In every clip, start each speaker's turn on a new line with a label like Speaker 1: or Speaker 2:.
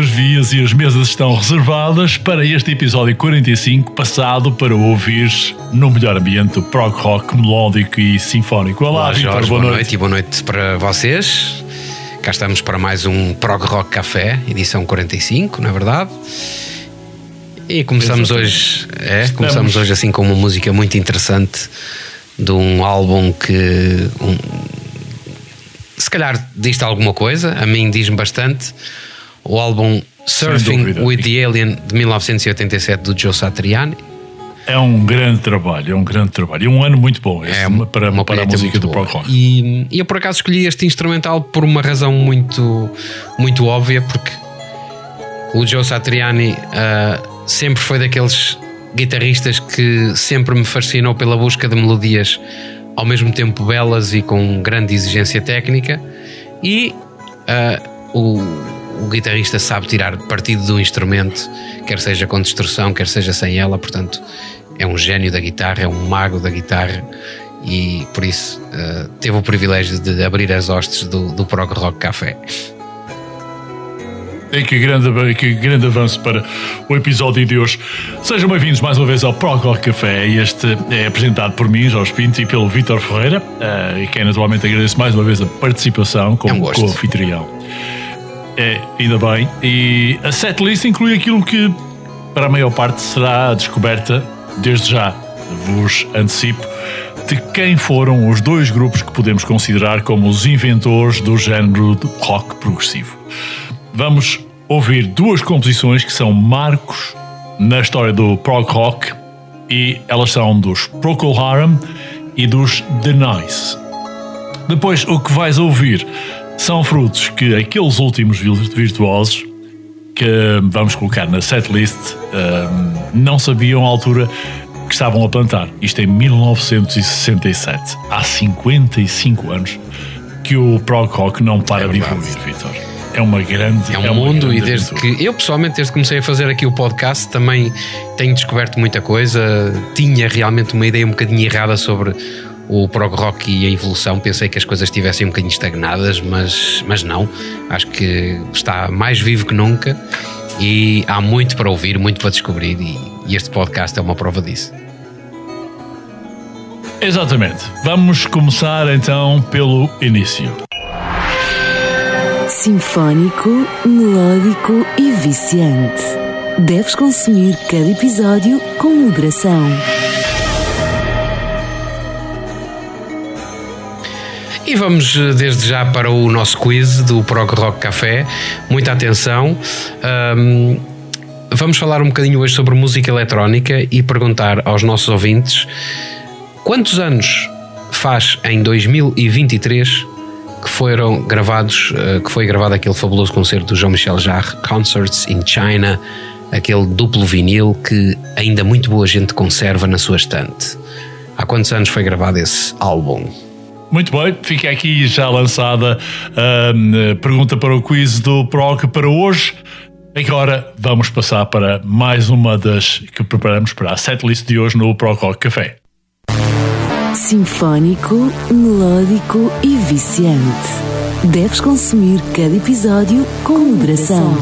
Speaker 1: as vias e as mesas estão reservadas para este episódio 45, passado para ouvir no melhor ambiente prog rock melódico e sinfónico. Olá,
Speaker 2: Olá
Speaker 1: Vitor, boa,
Speaker 2: boa
Speaker 1: noite.
Speaker 2: noite e boa noite para vocês. Cá estamos para mais um Prog Rock Café, edição 45, não é verdade? E começamos
Speaker 1: Exatamente.
Speaker 2: hoje, é,
Speaker 1: Estamos-
Speaker 2: começamos hoje assim com uma música muito interessante de um álbum que um, se calhar diz-te alguma coisa, a mim diz-me bastante. O álbum Surfing with the Alien de 1987 do Joe Satriani.
Speaker 1: É um grande trabalho, é um grande trabalho. E um ano muito bom este,
Speaker 2: uma-
Speaker 1: para,
Speaker 2: uma
Speaker 1: para a música do prog rock.
Speaker 2: E, e eu por acaso escolhi este instrumental por uma razão muito, muito óbvia, porque o Joe Satriani ah, sempre foi daqueles guitarristas que sempre me fascinou pela busca de melodias ao mesmo tempo belas e com grande exigência técnica. E ah, o, o guitarrista sabe tirar partido do instrumento, quer seja com distorção, quer seja sem ela, portanto é um gênio da guitarra, é um mago da guitarra e por isso ah, teve o privilégio de abrir as hostes do, do Prog Rock Café.
Speaker 1: E que grande, que grande avanço para o episódio de hoje. Sejam bem-vindos mais uma vez ao Prog Rock Café. Este é apresentado por mim, Jorge Pinto, e pelo Vítor Ferreira, eh, e quem naturalmente agradeço mais uma vez a participação
Speaker 2: É um
Speaker 1: co-anfitrião. É, ainda bem. E a setlist inclui aquilo que, para a maior parte, será descoberta, desde já, vos antecipo, de quem foram os dois grupos que podemos considerar como os inventores do género de rock progressivo. Vamos ouvir duas composições que são marcos na história do prog rock e elas são dos Procol Harum e dos The Nice. Depois, o que vais ouvir são frutos que aqueles últimos vir- virtuosos que vamos colocar na setlist um, não sabiam à altura que estavam a plantar. Isto em 1967. Há 55 anos que o prog rock não para
Speaker 2: É
Speaker 1: de evoluir, Vitor. É uma grande.
Speaker 2: É um
Speaker 1: uma
Speaker 2: mundo e desde
Speaker 1: aventura.
Speaker 2: que eu pessoalmente desde que comecei a fazer aqui o podcast também tenho descoberto muita coisa. Tinha realmente uma ideia um bocadinho errada sobre o prog rock e a evolução. Pensei que as coisas estivessem um bocadinho estagnadas, mas, mas não. Acho que está mais vivo que nunca e há muito para ouvir, muito para descobrir e, e este podcast é uma prova disso.
Speaker 1: Exatamente. Vamos começar então pelo início.
Speaker 3: Sinfónico, melódico e viciante. Deves consumir cada episódio com moderação.
Speaker 2: E vamos eh, desde já para o nosso quiz do Prog Rock Café. Muita atenção. Ahm, vamos falar um bocadinho hoje sobre música eletrónica e perguntar aos nossos ouvintes quantos anos faz em 2023 que foram gravados, eh, que foi gravado aquele fabuloso concerto do Jean-Michel Jarre, Concerts in China, aquele duplo vinil que ainda muito boa gente conserva na sua estante. Há quantos anos foi gravado esse álbum?
Speaker 1: Muito bem, fica aqui já lançada a hum, pergunta para o quiz do PROC para hoje. Agora vamos passar para mais uma das que preparamos para a setlist de hoje no PROC Rock Café.
Speaker 3: Sinfónico, melódico e viciante. Deves consumir cada episódio com moderação.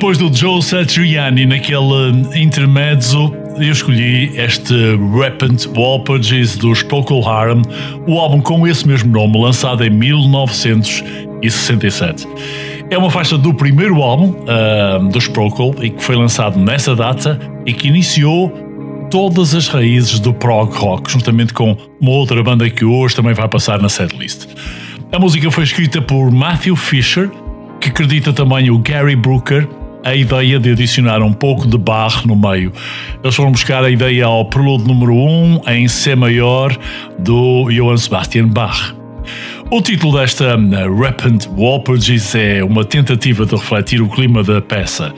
Speaker 1: Depois do Joe Satriani naquele intermezzo, eu escolhi este Rapid Walpages dos Procol Harum, o álbum com esse mesmo nome, lançado em 1967. É uma faixa do primeiro álbum uh, dos Procol e que foi lançado nessa data e que iniciou todas as raízes do prog rock, juntamente com uma outra banda que hoje também vai passar na setlist. A música foi escrita por Matthew Fisher, que acredita também o Gary Brooker a ideia de adicionar um pouco de Bach no meio. Eles foram buscar a ideia ao prelude número 1 em C maior do Johann Sebastian Bach. O título desta uh, Rapid Walpages é uma tentativa de refletir o clima da peça.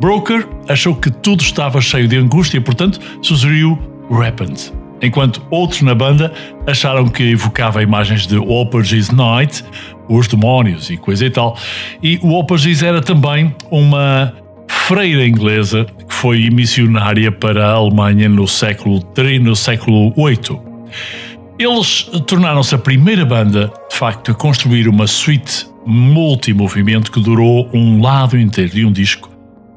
Speaker 1: Broker achou que tudo estava cheio de angústia e, portanto, sugeriu Rapid. Enquanto outros na banda acharam que evocava imagens de Walpages Night, os demónios e coisa e tal. E o Walpages era também uma freira inglesa que foi missionária para a Alemanha no século III, no século VIII. Eles tornaram-se a primeira banda, de facto, a construir uma suite multimovimento que durou um lado inteiro de um disco.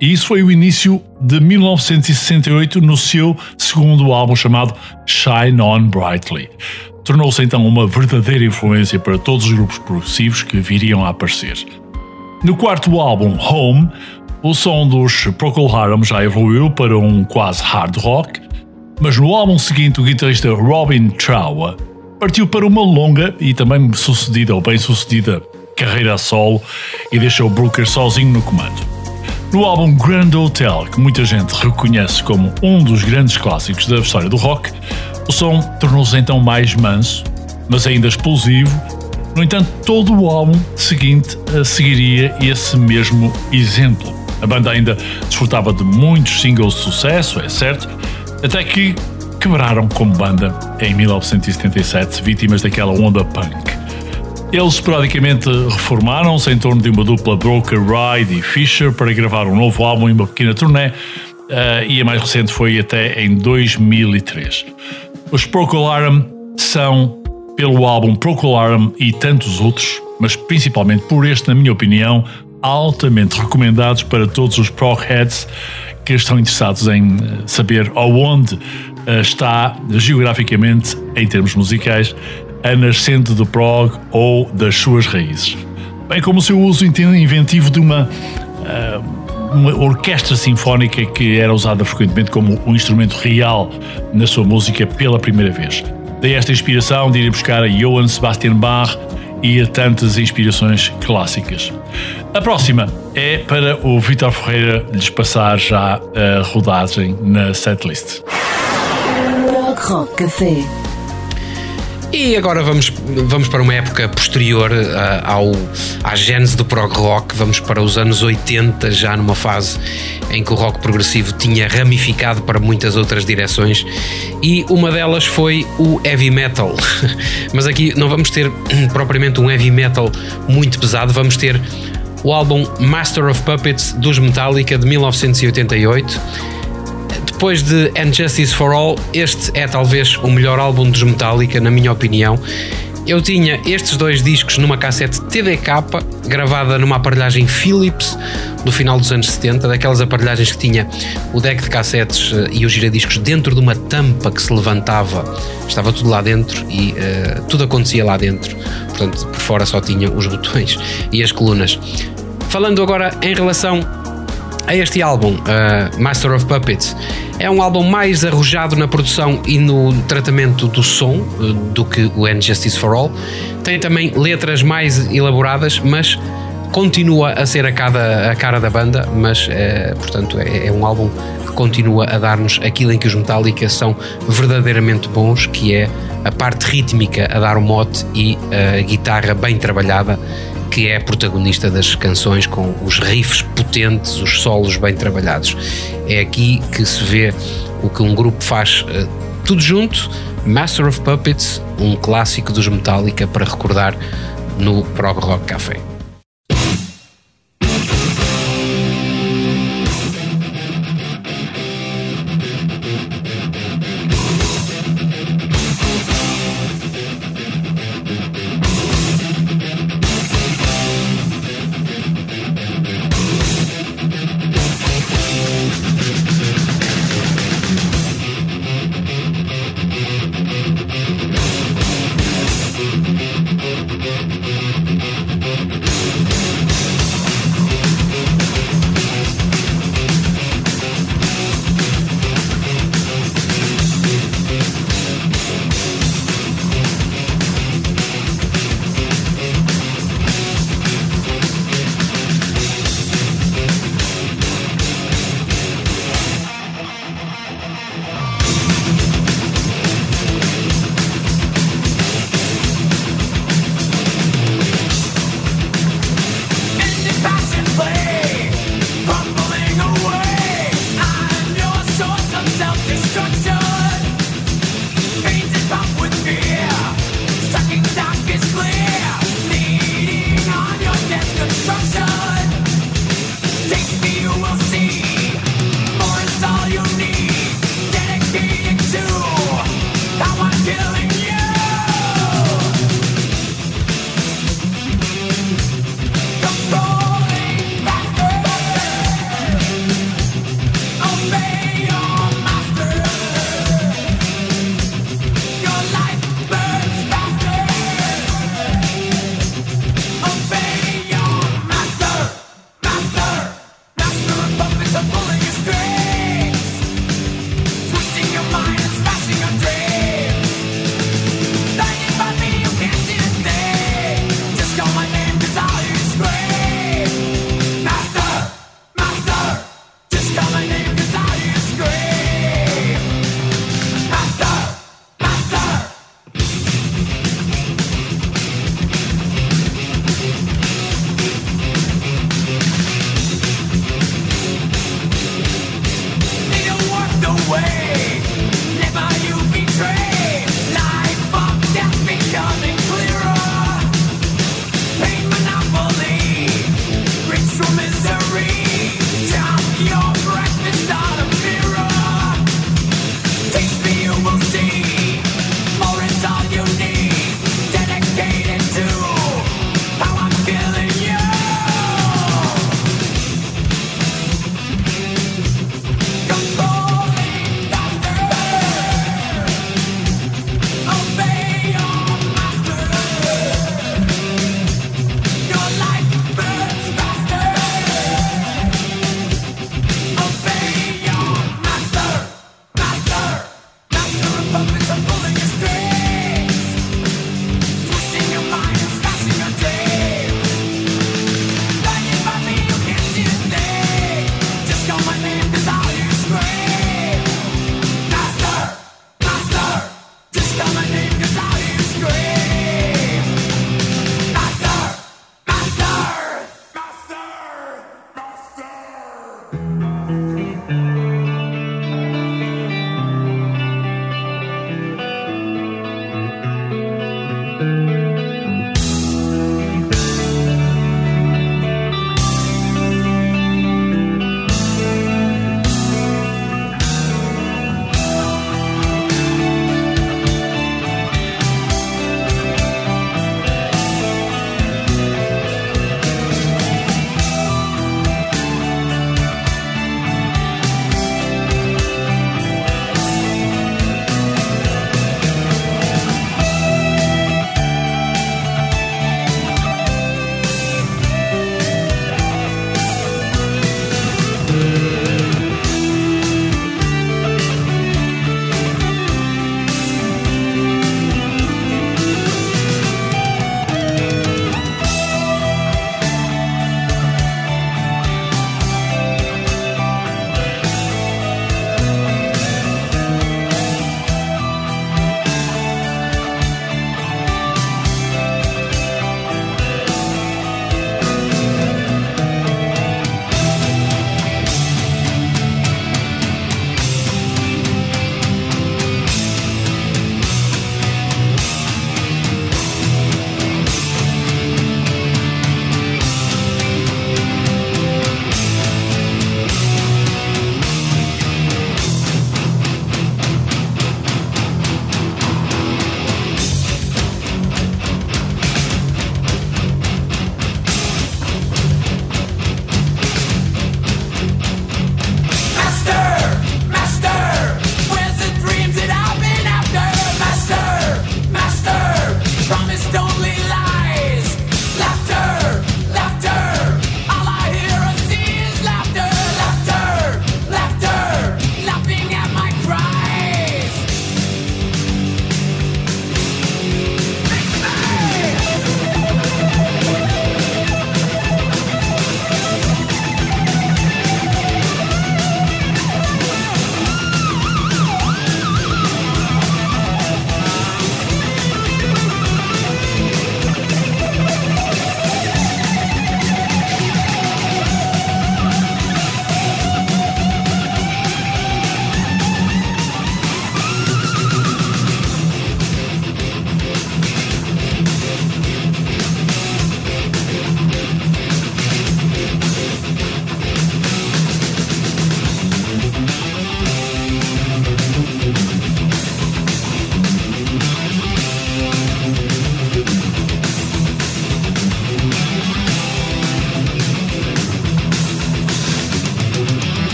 Speaker 1: E isso foi o início de 1968 no seu segundo álbum chamado Shine On Brightly. Tornou-se então uma verdadeira influência para todos os grupos progressivos que viriam a aparecer. No quarto álbum, Home, o som dos Procol Harum já evoluiu para um quase hard rock, mas no álbum seguinte, o guitarrista Robin Trower partiu para uma longa e também sucedida ou bem sucedida carreira a solo e deixou Brooker sozinho no comando. No álbum Grand Hotel, que muita gente reconhece como um dos grandes clássicos da história do rock, o som tornou-se então mais manso, mas ainda explosivo. No entanto, todo o álbum seguinte seguiria esse mesmo exemplo. A banda ainda desfrutava de muitos singles de sucesso, é certo, até que quebraram como banda em 1977, vítimas daquela onda punk. Eles esporadicamente reformaram-se em torno de uma dupla Broker Ride e Fisher para gravar um novo álbum em uma pequena turnê, uh, e a mais recente foi até em 2003. Os Procolarum são, pelo álbum Procolarum e tantos outros, mas principalmente por este, na minha opinião, altamente recomendados para todos os progheads que estão interessados em eh, saber aonde eh, está geograficamente, em termos musicais, a nascente do prog ou das suas raízes. Bem como o seu uso inventivo de uma, eh, uma orquestra sinfónica que era usada frequentemente como um instrumento real na sua música pela primeira vez. Daí esta inspiração de ir buscar a Johann Sebastian Bach e a tantas inspirações clássicas. A próxima é para o Vitor Ferreira lhes passar já a rodagem na setlist.
Speaker 4: Rock Café.
Speaker 2: E agora vamos, vamos para uma época posterior uh, ao, à gênese do prog rock, vamos para os anos 80, já numa fase em que o rock progressivo tinha ramificado para muitas outras direções. E uma delas foi o heavy metal. Mas aqui não vamos ter propriamente um heavy metal muito pesado, vamos ter o álbum Master of Puppets dos Metallica de 1988 depois de And Justice for All, este é talvez o melhor álbum dos Metallica, na minha opinião. Eu tinha estes dois discos numa cassete TDK, gravada numa aparelhagem Philips do final dos anos 70, daquelas aparelhagens que tinha o deck de cassetes eh, e os giradiscos dentro de uma tampa que se levantava, estava tudo lá dentro e uh, tudo acontecia lá dentro, portanto, por fora só tinha os botões e as colunas. Falando agora em relação a este álbum, uh, Master of Puppets, é um álbum mais arrojado na produção e no tratamento do som uh, do que o And Justice for All. Tem também letras mais elaboradas, mas continua a ser a, cada, a cara da banda, mas uh, portanto é, é, um álbum que continua a dar-nos aquilo em que os Metallica são verdadeiramente bons, que é a parte rítmica a dar o mote e a guitarra bem trabalhada que é protagonista das canções com os riffs potentes, os solos bem trabalhados. É aqui que se vê o que um grupo faz uh, tudo junto. Master of Puppets, um clássico dos Metallica para recordar no Prog Rock Café.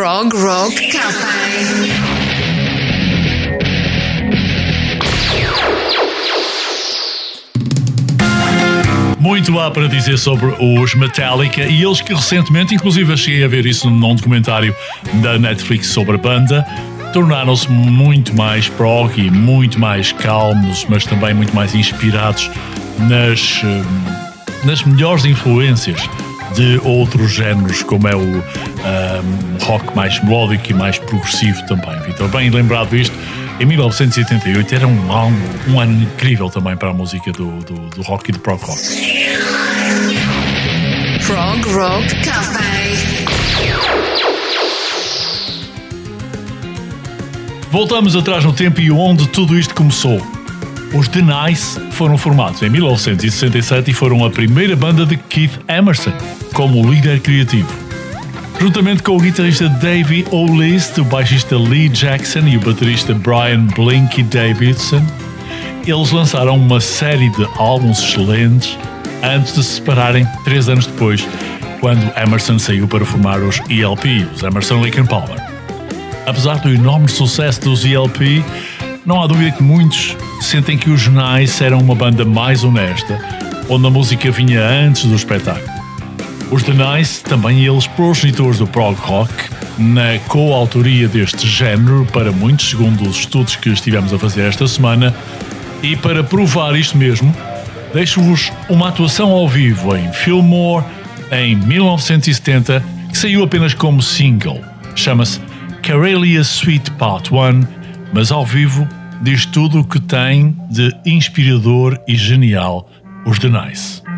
Speaker 5: Prog Rock Café.
Speaker 1: Muito há para dizer sobre os Metallica e eles que recentemente, inclusive cheguei a ver isso num documentário da Netflix sobre a banda, tornaram-se muito mais prog e muito mais calmos, mas também muito mais inspirados nas, eh, nas melhores influências de outros géneros, como é o um, rock mais melódico e mais progressivo também. Vitor, bem lembrado isto, em 1988 era um ano, um ano incrível também para a música do, do, do rock e do prog rock.
Speaker 5: Prog Rock Café.
Speaker 1: Voltamos atrás no tempo e onde tudo isto começou. Os The Nice foram formados em 1967 e foram a primeira banda de Keith Emerson como líder criativo. Juntamente com o guitarrista Davey O'List, o baixista Lee Jackson e o baterista Brian Blinky Davidson, eles lançaram uma série de álbuns excelentes antes de se separarem três anos depois, quando Emerson saiu para formar os ELP, os Emerson Lake Palmer. Apesar do enorme sucesso dos ELP, não há dúvida que muitos sentem que os Nice eram uma banda mais honesta, onde a música vinha antes do espetáculo. Os The Nice, também eles progenitores do prog rock, na coautoria deste género, para muitos, segundo os estudos que estivemos a fazer esta semana, e para provar isto mesmo, deixo-vos uma atuação ao vivo em Fillmore em 1970, que saiu apenas como single. Chama-se Karelia Suite Part 1, mas ao vivo diz tudo o que tem de inspirador e genial os The Nice.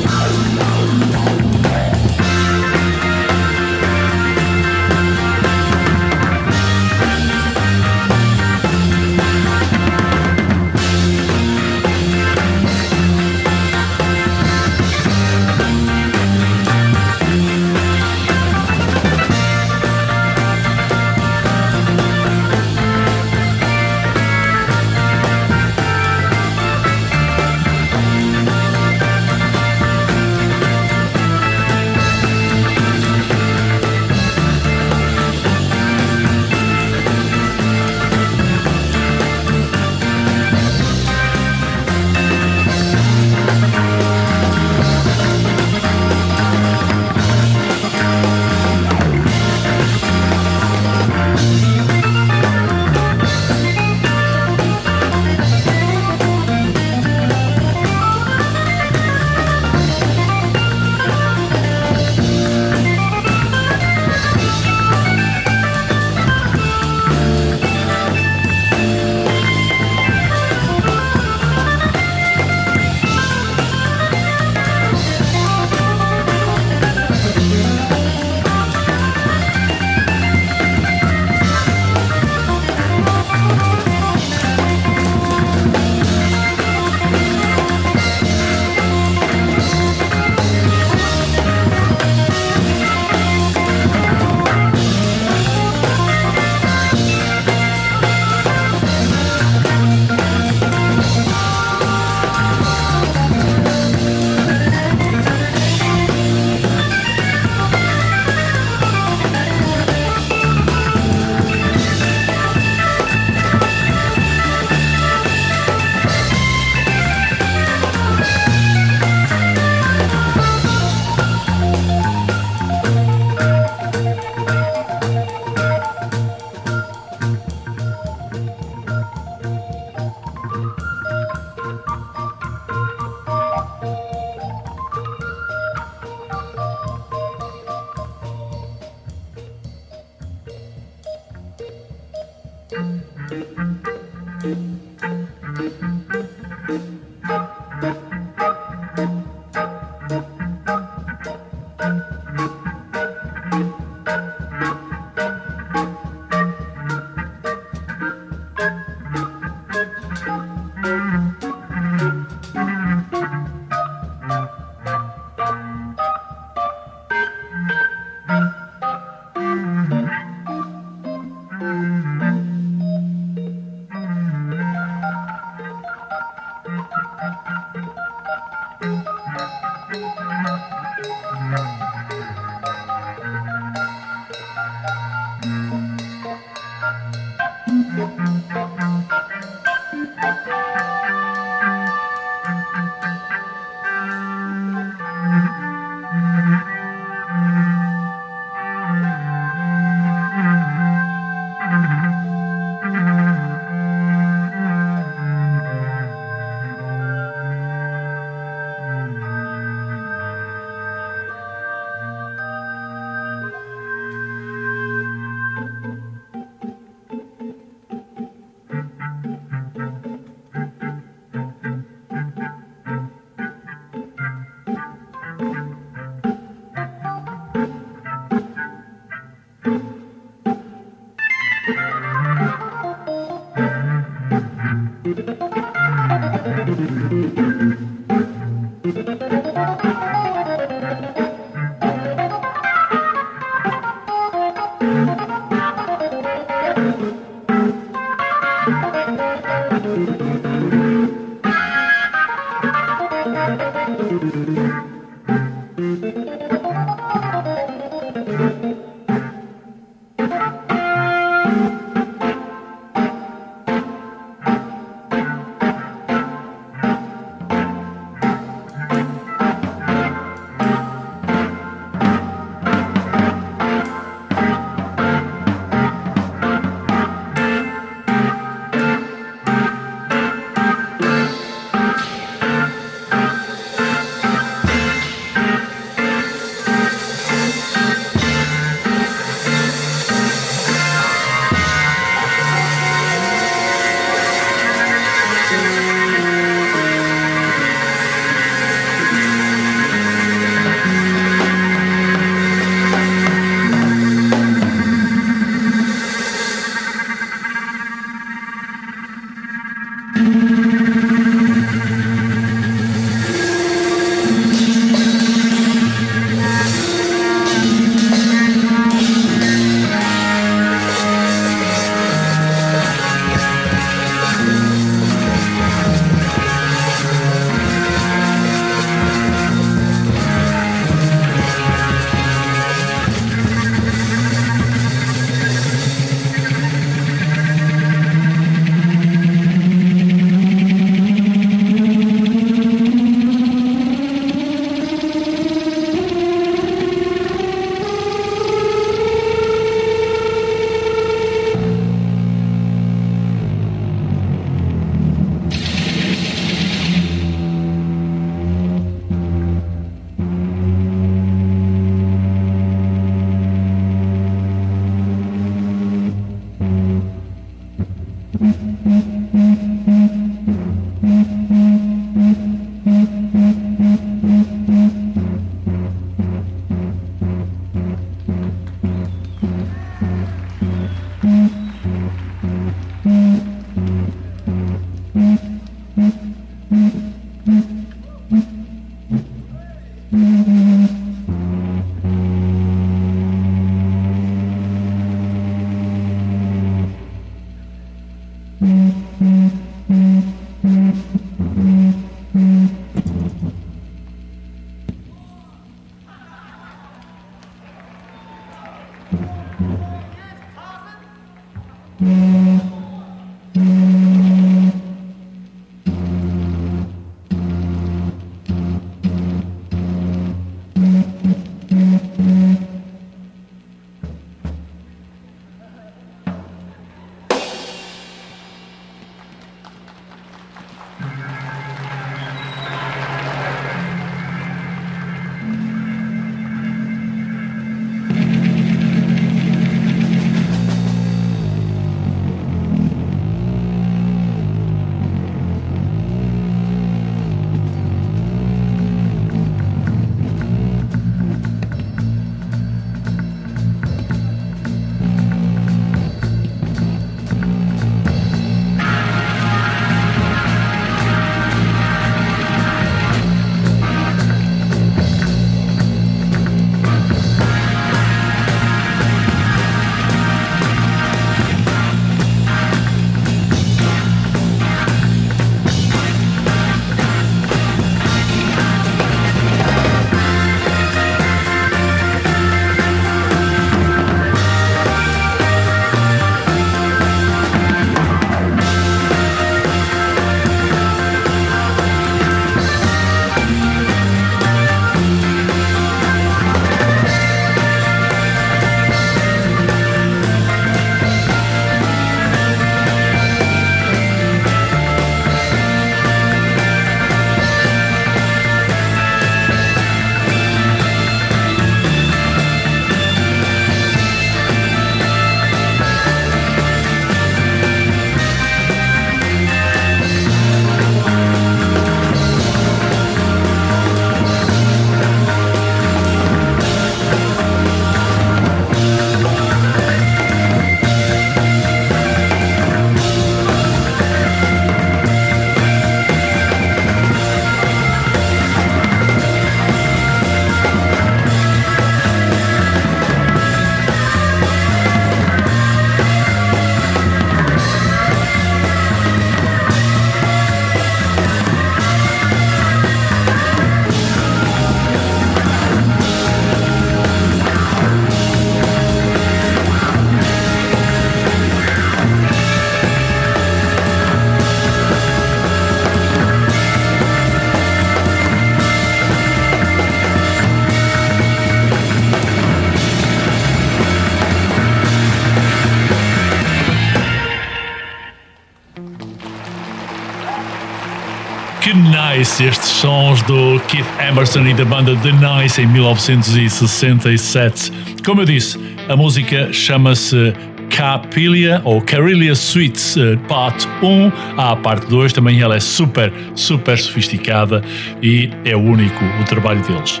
Speaker 1: Nice estes sons do Keith Emerson e da banda The Nice em 1967. Como eu disse, a música chama-se Capilia ou Carillia Suites uh, Part 1. Há a parte 2, também ela é super, super sofisticada e é único o trabalho deles.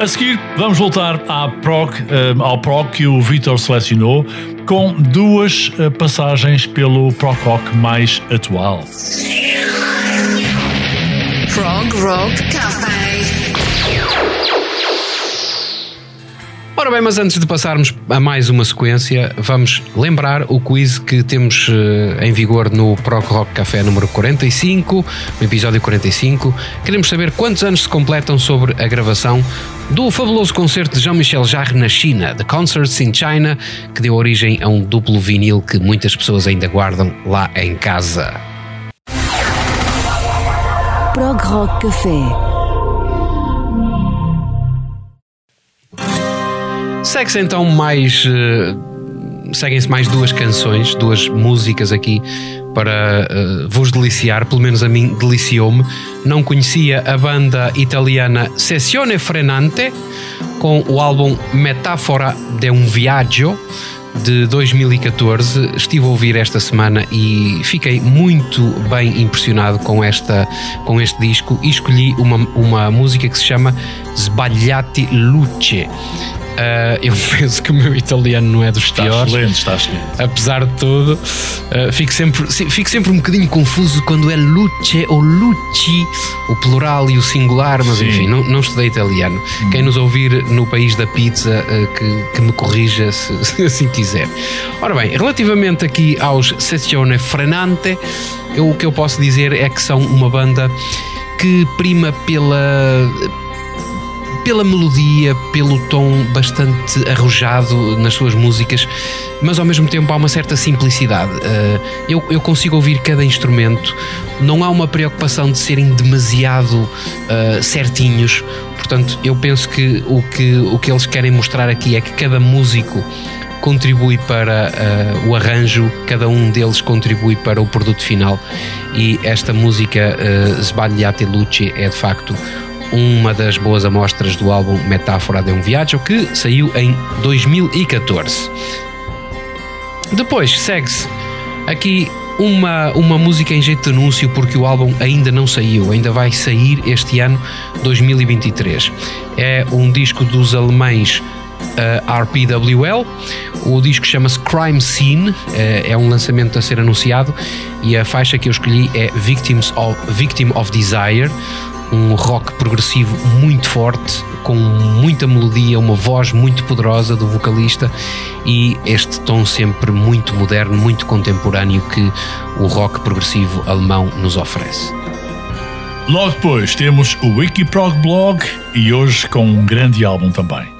Speaker 1: A seguir, vamos voltar à prog, uh, ao prog que o Vitor selecionou com duas uh, passagens pelo prog rock mais atual.
Speaker 5: Rock Café.
Speaker 2: Ora bem, mas antes de passarmos a mais uma sequência, vamos lembrar o quiz que temos eh, em vigor no Prog Rock Café número 45, no episódio 45. Queremos saber quantos anos se completam sobre a gravação do fabuloso concerto de Jean-Michel Jarre na China, The Concerts in China, que deu origem a um duplo vinil que muitas pessoas ainda guardam lá em casa.
Speaker 4: Prog Rock Café.
Speaker 2: Segue-se então mais. eh, Seguem-se mais duas canções, duas músicas aqui para eh, vos deliciar, pelo menos a mim deliciou-me. Não conhecia a banda italiana Sessione Frenante com o álbum Metáfora de um Viaggio de 2014. Estive a ouvir esta semana e fiquei muito bem impressionado com, esta, com este disco e escolhi uma, uma música que se chama Sbagliati Luce. Ah, eu penso que o meu italiano não é dos
Speaker 1: Está
Speaker 2: piores
Speaker 1: excelente, está excelente.
Speaker 2: apesar de tudo, uh, fico, sempre, fico sempre um bocadinho confuso quando é luce ou luci, o plural e o singular, mas
Speaker 1: Sim.
Speaker 2: enfim, não, não estudei italiano. Quem nos ouvir no país da pizza, uh, que, que me corrija se, se assim quiser. Ora bem, relativamente aqui aos Sessione Frenante, eu, o que eu posso dizer é que são uma banda que prima pela pela melodia, pelo tom bastante arrojado nas suas músicas, mas ao mesmo tempo há uma certa simplicidade. Uh, eu, eu consigo ouvir cada instrumento, não há uma preocupação de serem demasiado uh, certinhos, portanto, eu penso que o, que o que eles querem mostrar aqui é que cada músico contribui para uh, o arranjo, cada um deles contribui para o produto final. E esta música uh, Sbagliate Luce é de facto uma das boas amostras do álbum Metáfora de um Viaggio que saiu em 2014. Depois segue-se aqui uma, uma música em jeito de anúncio porque o álbum ainda não saiu, ainda vai sair este ano 2023. É um disco dos alemães uh, RPWL. O disco chama-se Crime Scene, uh, é um lançamento a ser anunciado e a faixa que eu escolhi é Victims of, Victim of Desire, um rock progressivo muito forte, com muita melodia, uma voz muito poderosa do vocalista e este tom sempre muito moderno, muito contemporâneo que o rock progressivo alemão nos oferece.
Speaker 1: Logo depois temos o Wikiprog Blog e hoje com um grande álbum também.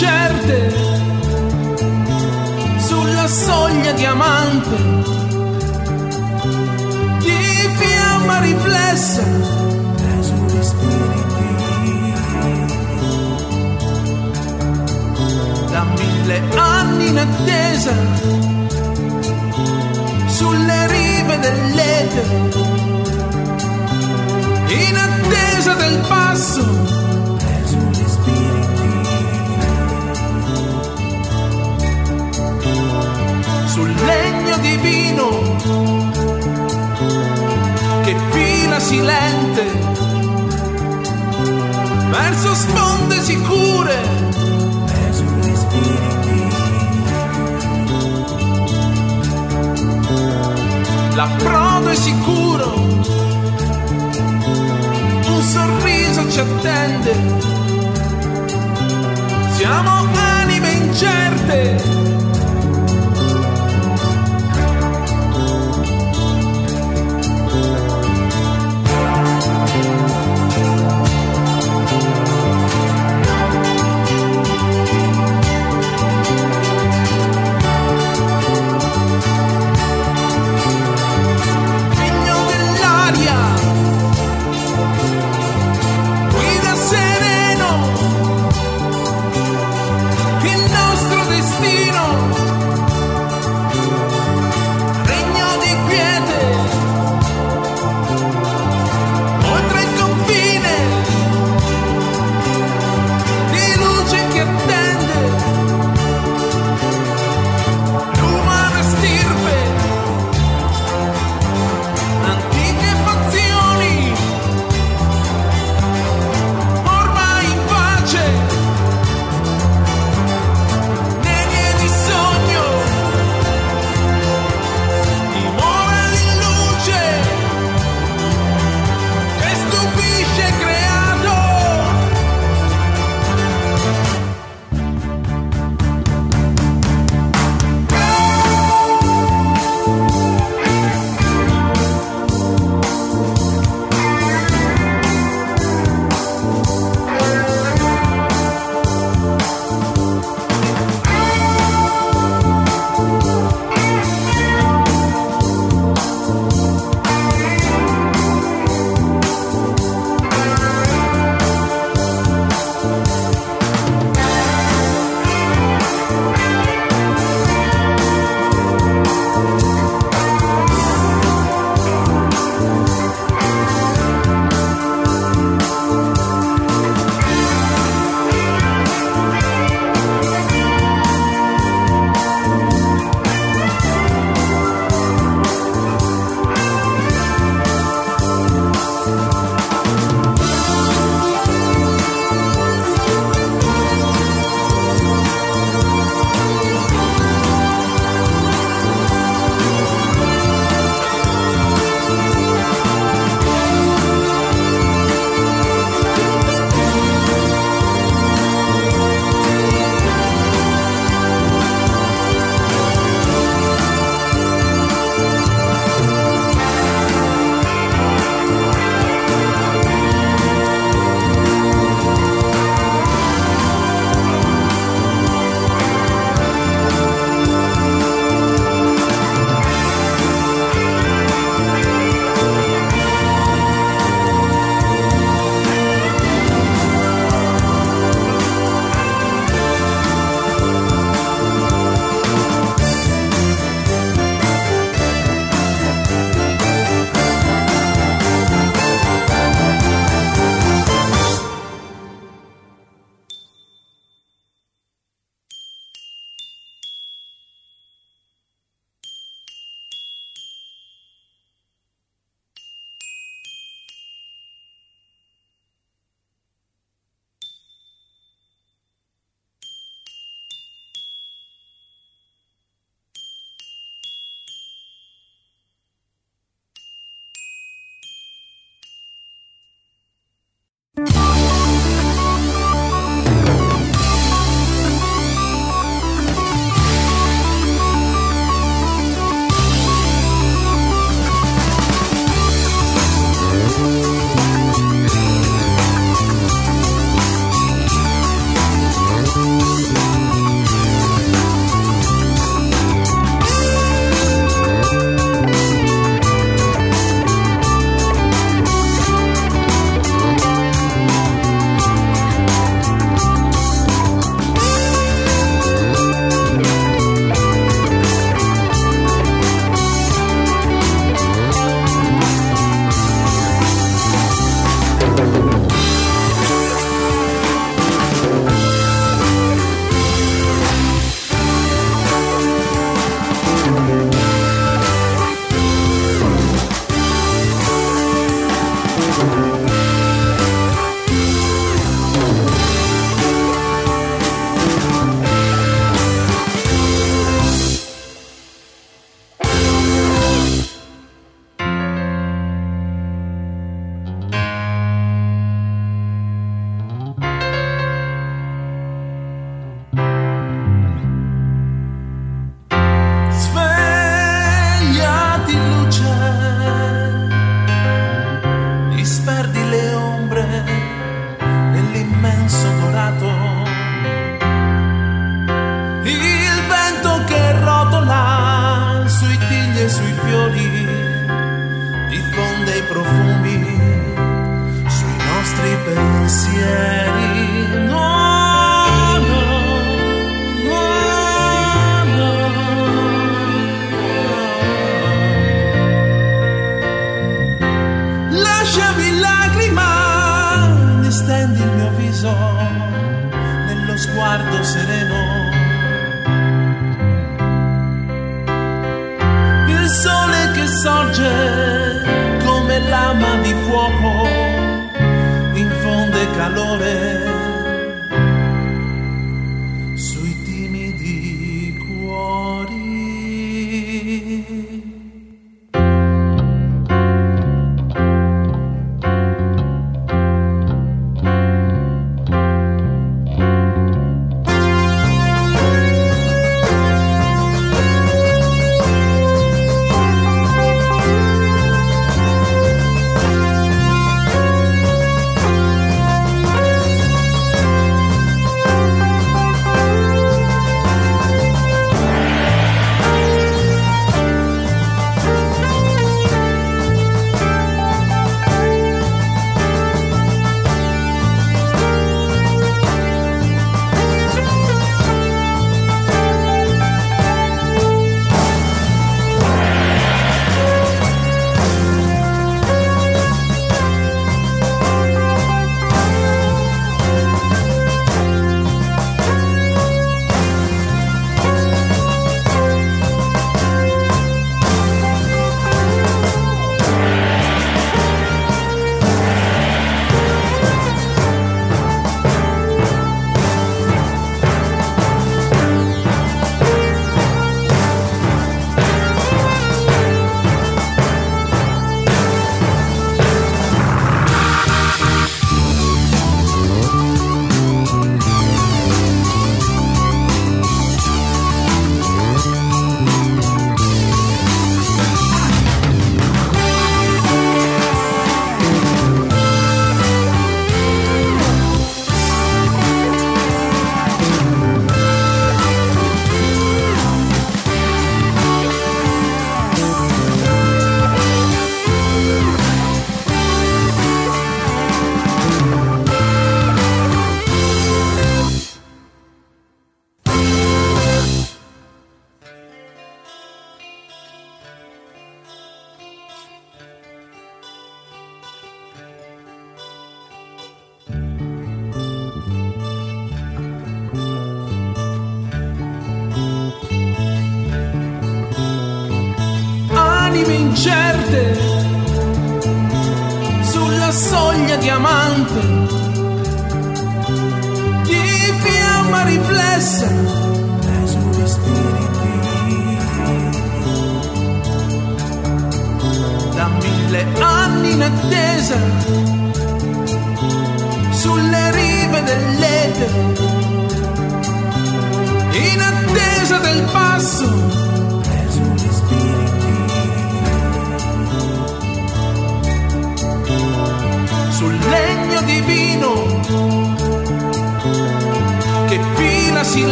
Speaker 6: Incerte sulla soglia diamante di fiamma riflessa sugli spiriti. da mille anni in attesa sulle rive dell'etere in attesa del passo legno divino che fila silente verso sponde sicure. Sugli spiriti. L'approdo è sicuro. Un sorriso ci attende. Siamo anime incerte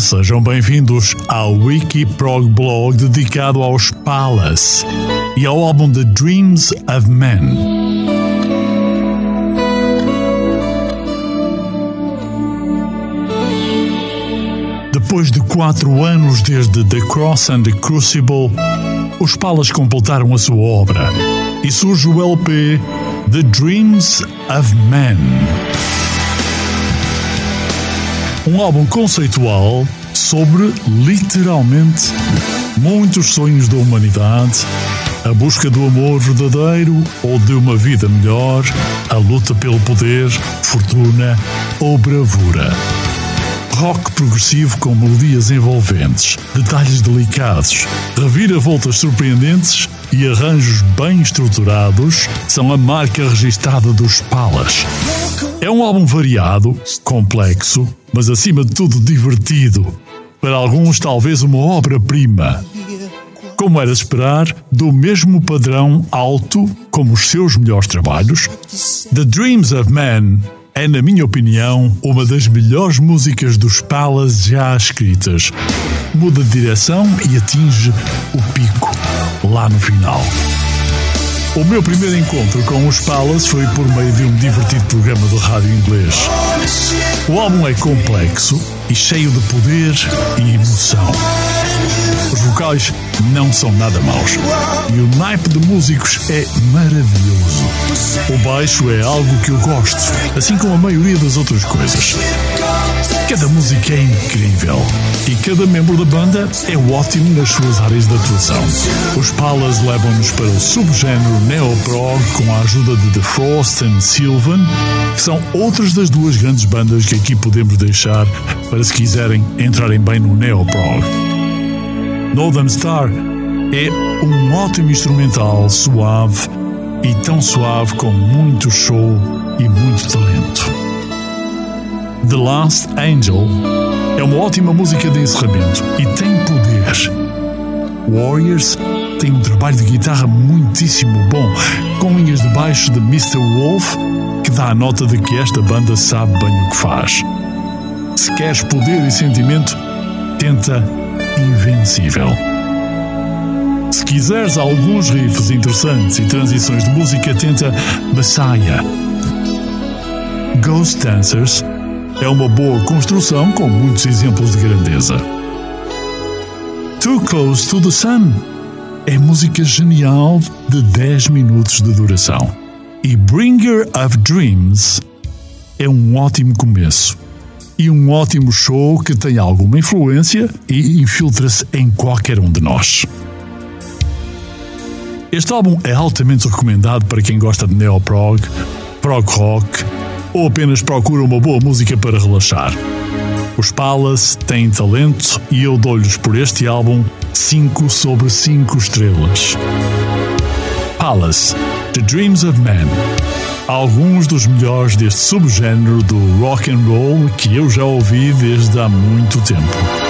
Speaker 1: sejam bem-vindos ao Wikiprog blog dedicado aos Palace e ao álbum The Dreams of Men. Depois de quatro anos desde The Cross and the Crucible, os Palas completaram a sua obra e surge o LP The Dreams of Men. Um álbum conceitual sobre, literalmente, muitos sonhos da humanidade, a busca do amor verdadeiro ou de uma vida melhor, a luta pelo poder, fortuna ou bravura. Rock progressivo com melodias envolventes, detalhes delicados, reviravoltas surpreendentes e arranjos bem estruturados são a marca registada dos Palas. É um álbum variado, complexo, mas acima de tudo divertido. Para alguns, talvez uma obra-prima. Como era de esperar, do mesmo padrão alto como os seus melhores trabalhos, The Dreams of Man é, na minha opinião, uma das melhores músicas dos Palace já escritas. Muda de direção e atinge o pico, lá no final. O meu primeiro encontro com os Palace foi por meio de um divertido programa de rádio inglês. O álbum é complexo e cheio de poder e emoção. Os vocais não são nada maus. E o naipe de músicos é maravilhoso. O baixo é algo que eu gosto, assim como a maioria das outras coisas. Cada música é incrível e cada membro da banda é ótimo nas suas áreas de atuação. Os Palas levam-nos para o subgénero neoprog com a ajuda de The Frost and Sylvan, que são outras das duas grandes bandas que aqui podemos deixar para se quiserem entrarem bem no neoprog. Northern Star é um ótimo instrumental suave e tão suave com muito show e muito talento. The Last Angel é uma ótima música de encerramento e tem poder. Warriors tem um trabalho de guitarra muitíssimo bom, com linhas de baixo de Mr. Wolf, que dá a nota de que esta banda sabe bem o que faz. Se queres poder e sentimento, tenta Invencível. Se quiseres alguns riffs interessantes e transições de música, tenta Messiah. Ghost Dancers é uma boa construção com muitos exemplos de grandeza. Too Close to the Sun é música genial de 10 minutos de duração. E Bringer of Dreams é um ótimo começo e um ótimo show que tem alguma influência e infiltra-se em qualquer um de nós. Este álbum é altamente recomendado para quem gosta de neoprog, prog rock ou apenas procura uma boa música para relaxar. Os Palace têm talento e eu dou-lhes por este álbum 5 sobre 5 estrelas. Palace, The Dreams of Man. Alguns dos melhores deste subgénero do rock and roll que eu já ouvi desde há muito tempo.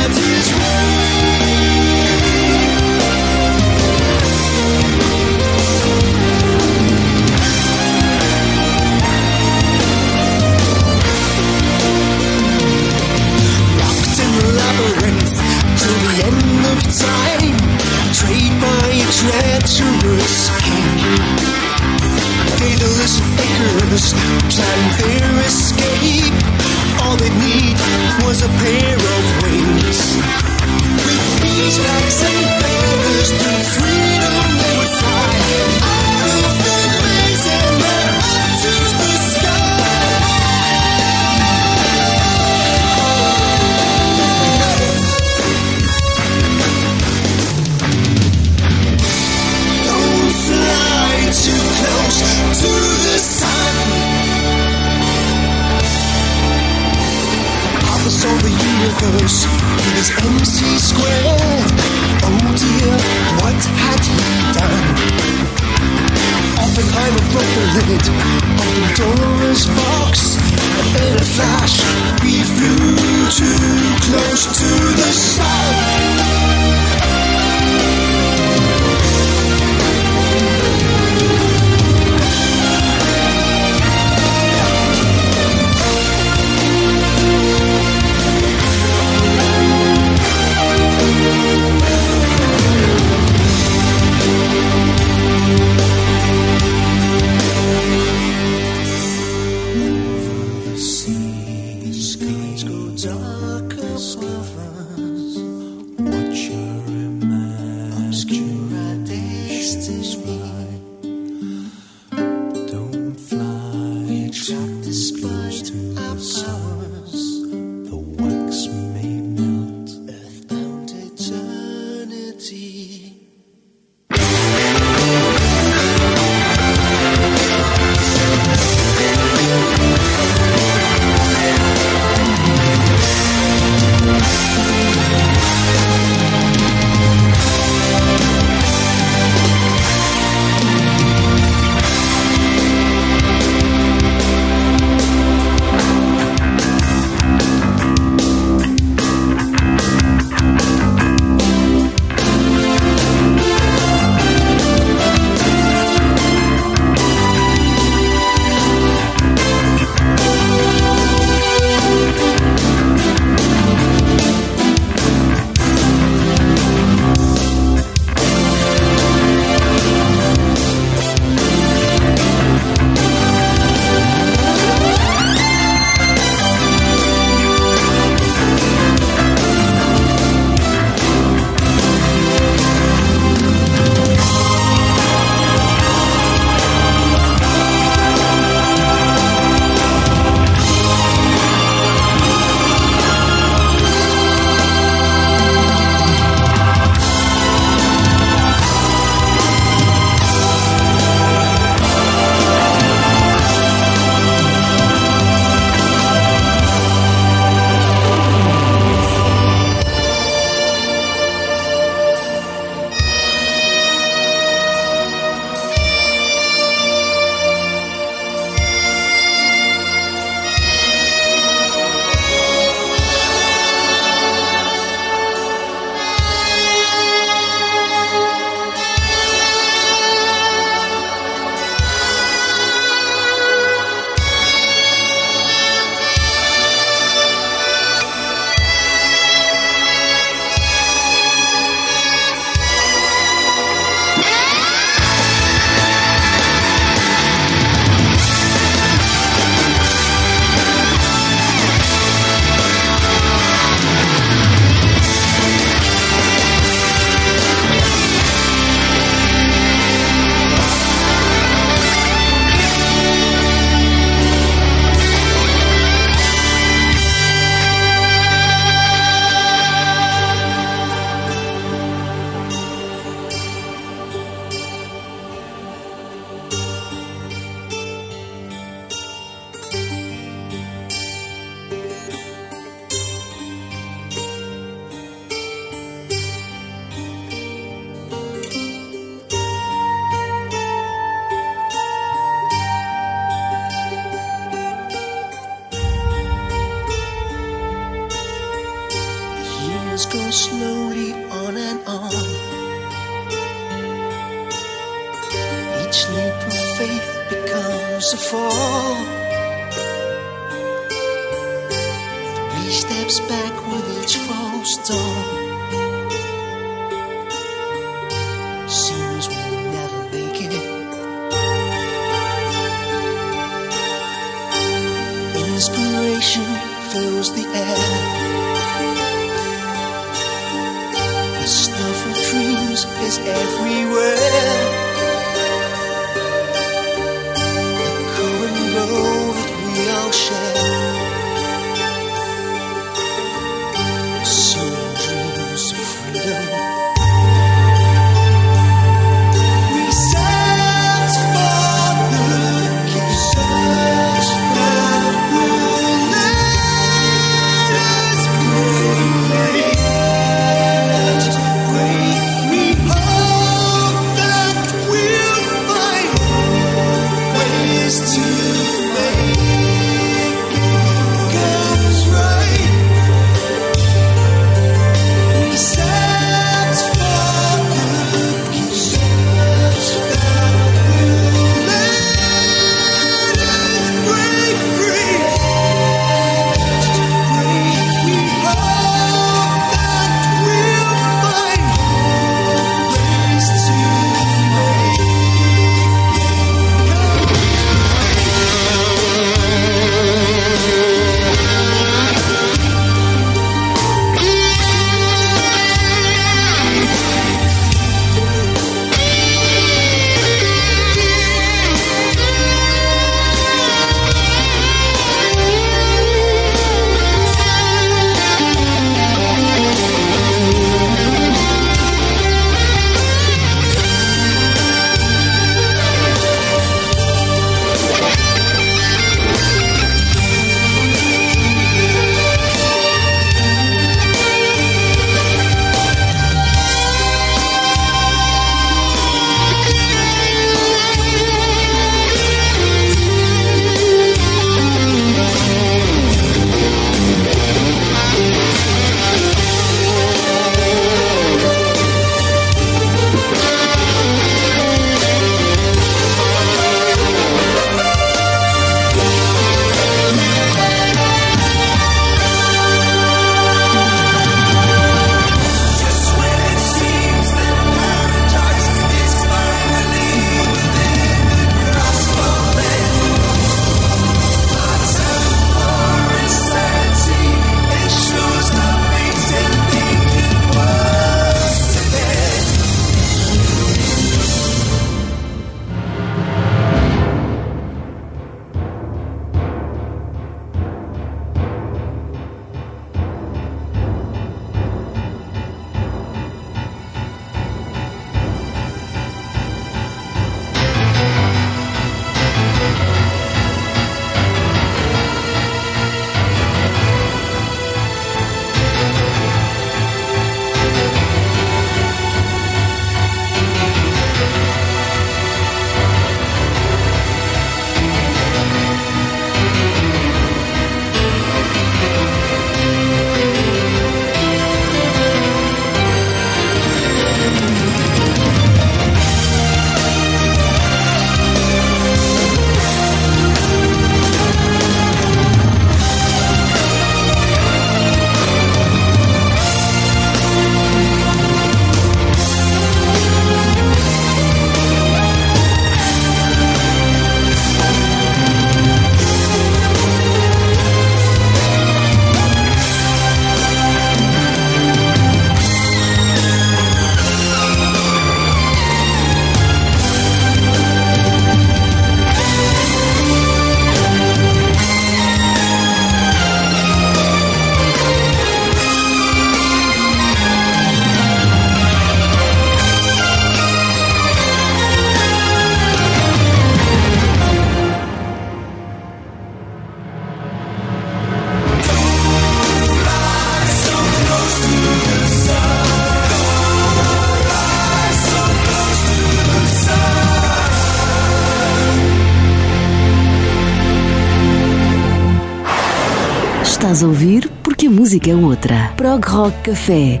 Speaker 4: Estás a ouvir porque a música é outra. Prog Rock Café.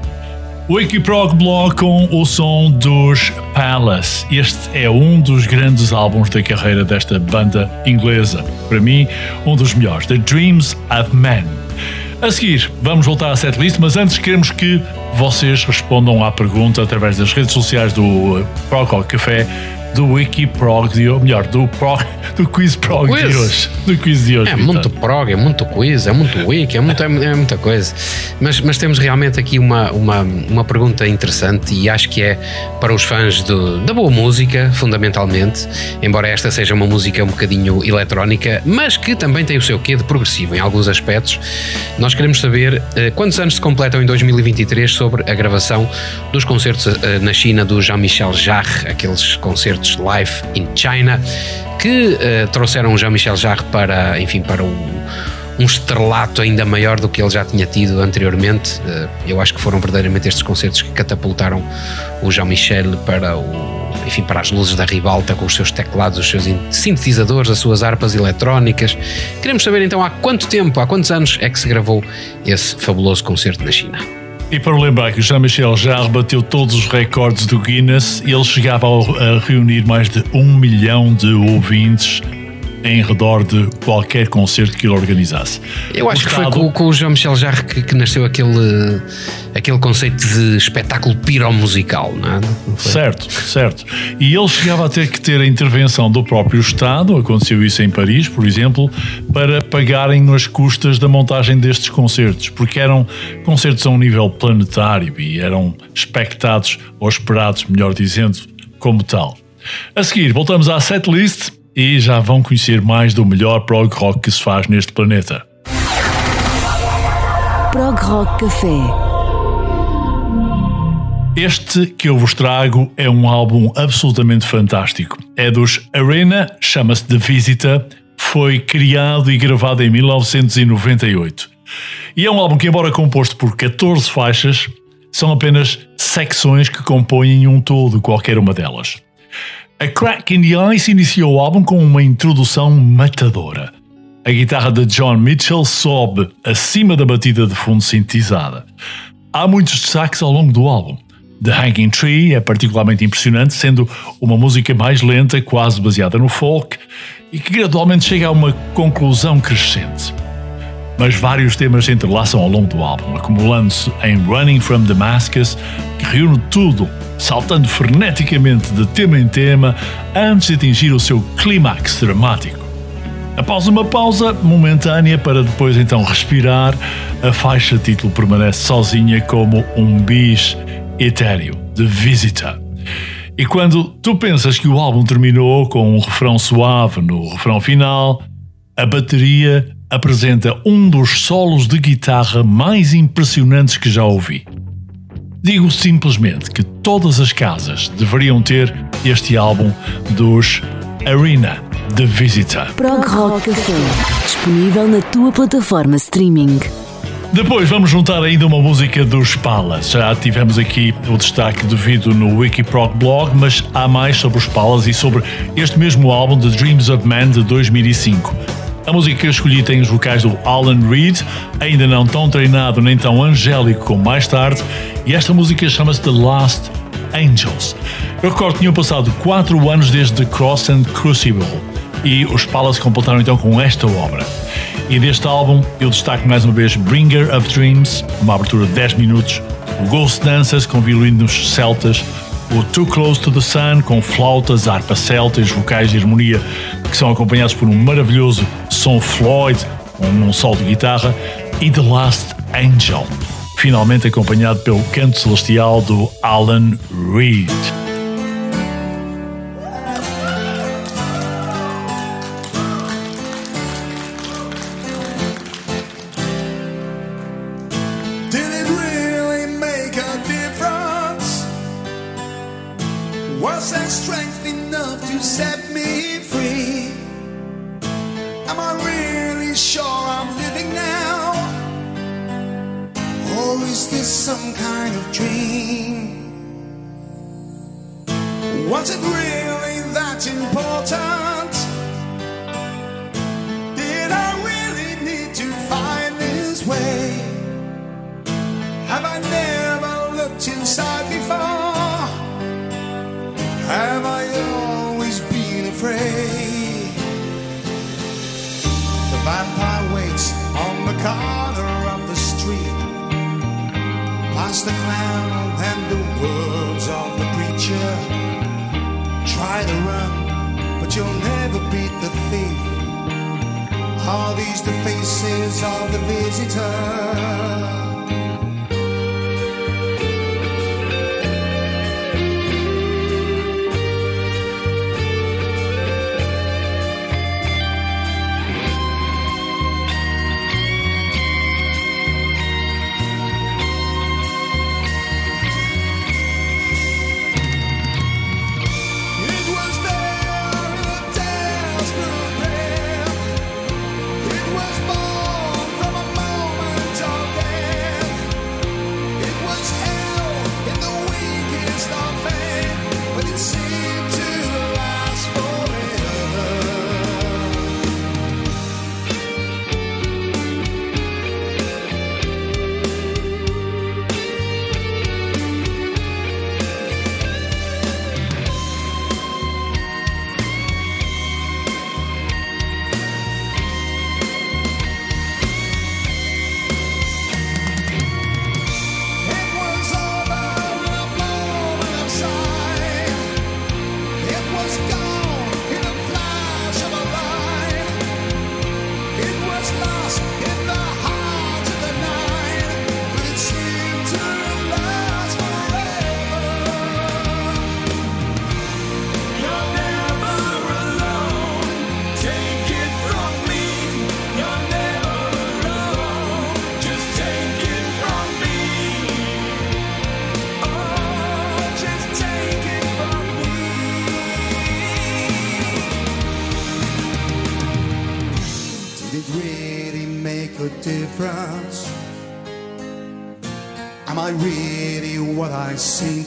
Speaker 1: Wikiprog Blog com o som dos Palace. Este é um dos grandes álbuns da carreira desta banda inglesa. Para mim, um dos melhores. The Dreams of Man. A seguir, vamos voltar à setlist, mas antes queremos que vocês respondam à pergunta através das redes sociais do Prog Rock Café do Wikiprog de hoje, melhor, do, prog, do Quiz Prog
Speaker 2: Quiz.
Speaker 1: de hoje. Do quiz de hoje.
Speaker 2: É
Speaker 1: Vitor.
Speaker 2: muito prog, é muito quiz, é muito wiki, é, muito, é, é muita coisa. Mas, mas temos realmente aqui uma, uma, uma pergunta interessante e acho que é para os fãs do- da boa música, fundamentalmente, embora esta seja uma música um bocadinho eletrónica, mas que também tem o seu quê de progressivo em alguns aspectos. Nós queremos saber eh, quantos anos se completam em 2023 sobre a gravação dos concertos eh, na China do Jean-Michel Jarre, aqueles concertos live in China, que eh, trouxeram Jean-Michel Jarre para, enfim, para um, um estrelato ainda maior do que ele já tinha tido anteriormente. Eh, eu acho que foram verdadeiramente estes concertos que catapultaram o Jean-Michel para o, enfim, para as luzes da ribalta com os seus teclados, os seus in- sintetizadores, as suas harpas eletrónicas. Queremos saber então há quanto tempo, há quantos anos é que se gravou esse fabuloso concerto na China.
Speaker 1: E para lembrar que o Jean-Michel já rebateu todos os recordes do Guinness e ele chegava a reunir mais de um milhão de ouvintes em redor de qualquer concerto que ele organizasse.
Speaker 2: Eu acho
Speaker 1: O
Speaker 2: que foi
Speaker 1: estado-
Speaker 2: com, com o Jean-Michel Jarre que, que nasceu aquele, aquele conceito de espetáculo piromusical, não é? Não foi?
Speaker 1: Certo, certo. E ele chegava a ter que ter a intervenção do próprio Estado, aconteceu isso em Paris, por exemplo, para pagarem as custas da montagem destes concertos, porque eram concertos a um nível planetário e eram expectados ou esperados, melhor dizendo, como tal. A seguir, voltamos à setlist e já vão conhecer mais do melhor prog rock que se faz neste planeta.
Speaker 4: Prog Rock Café.
Speaker 1: Este que eu vos trago é um álbum absolutamente fantástico. É dos Arena, chama-se The Visitor, foi criado e gravado em 1998. E é um álbum que, embora composto por 14 faixas, são apenas secções que compõem um todo, qualquer uma delas. A Crack in the Ice iniciou o álbum com uma introdução matadora. A guitarra de John Mitchell sobe acima da batida de fundo sintetizada. Há muitos destaques ao longo do álbum. The Hanging Tree é particularmente impressionante, sendo uma música mais lenta, quase baseada no folk, e que gradualmente chega a uma conclusão crescente. Mas vários temas se entrelaçam ao longo do álbum, acumulando-se em Running from Damascus, que reúne tudo, saltando freneticamente de tema em tema antes de atingir o seu clímax dramático. Após uma pausa momentânea para depois então respirar, a faixa título permanece sozinha como um bis etéreo, de Visitor. E quando tu pensas que o álbum terminou com um refrão suave no refrão final, a bateria apresenta um dos solos de guitarra mais impressionantes que já ouvi. Digo simplesmente que todas as casas deveriam ter este álbum dos Arena The Visitor.
Speaker 4: Prog Rock Café. Disponível na tua plataforma streaming.
Speaker 1: Depois vamos juntar ainda uma música dos Palas. Já tivemos aqui o destaque devido no Wikiprog blog, mas há mais sobre os Palas e sobre este mesmo álbum The Dreams of Man de 2005. A música que eu escolhi tem os vocais do Alan Reed, ainda não tão treinado nem tão angélico como mais tarde, e esta música chama-se The Last Angels. Eu recordo que tinham passado 4 anos desde The Cross and Crucible e os Palace completaram então com esta obra. E deste álbum eu destaco mais uma vez Bringer of Dreams, uma abertura de 10 minutos, o Ghost Dancers com violinos celtas, o Too Close to the Sun com flautas, harpa celta os vocais de harmonia que são acompanhados por um maravilhoso som Floyd com um solo de guitarra e The Last Angel, finalmente acompanhado pelo canto celestial do Alan Reed.
Speaker 7: Are these the faces of the visitors?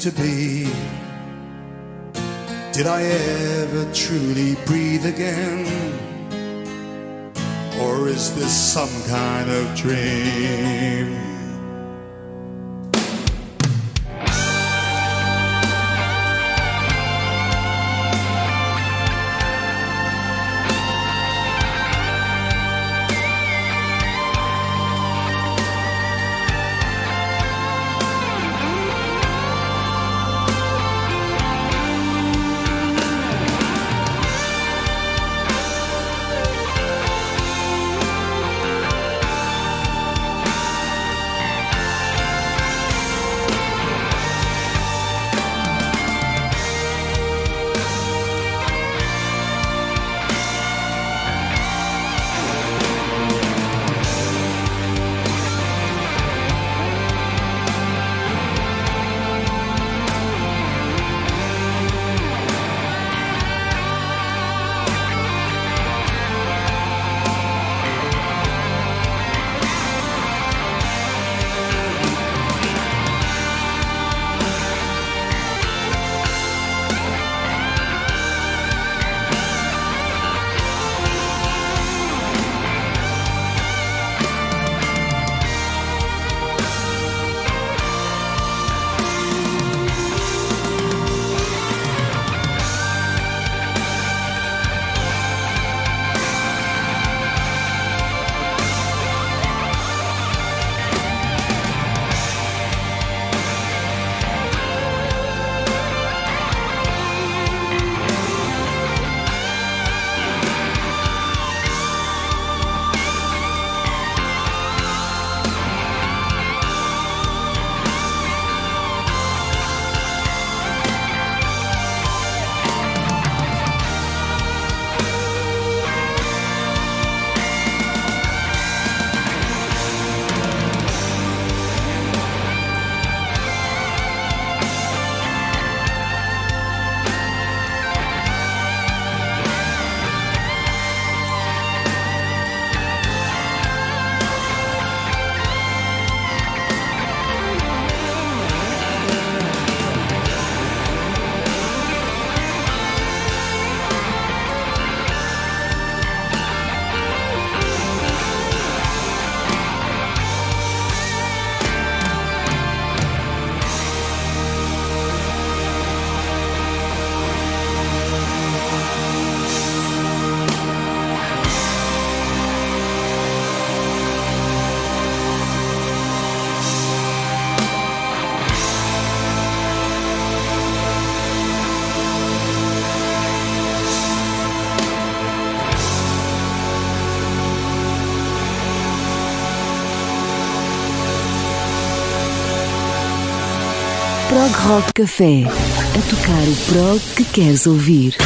Speaker 7: to be. Did I ever truly breathe again? Or is this some kind of dream?
Speaker 4: Prog Rock Café a tocar o prog que queres ouvir.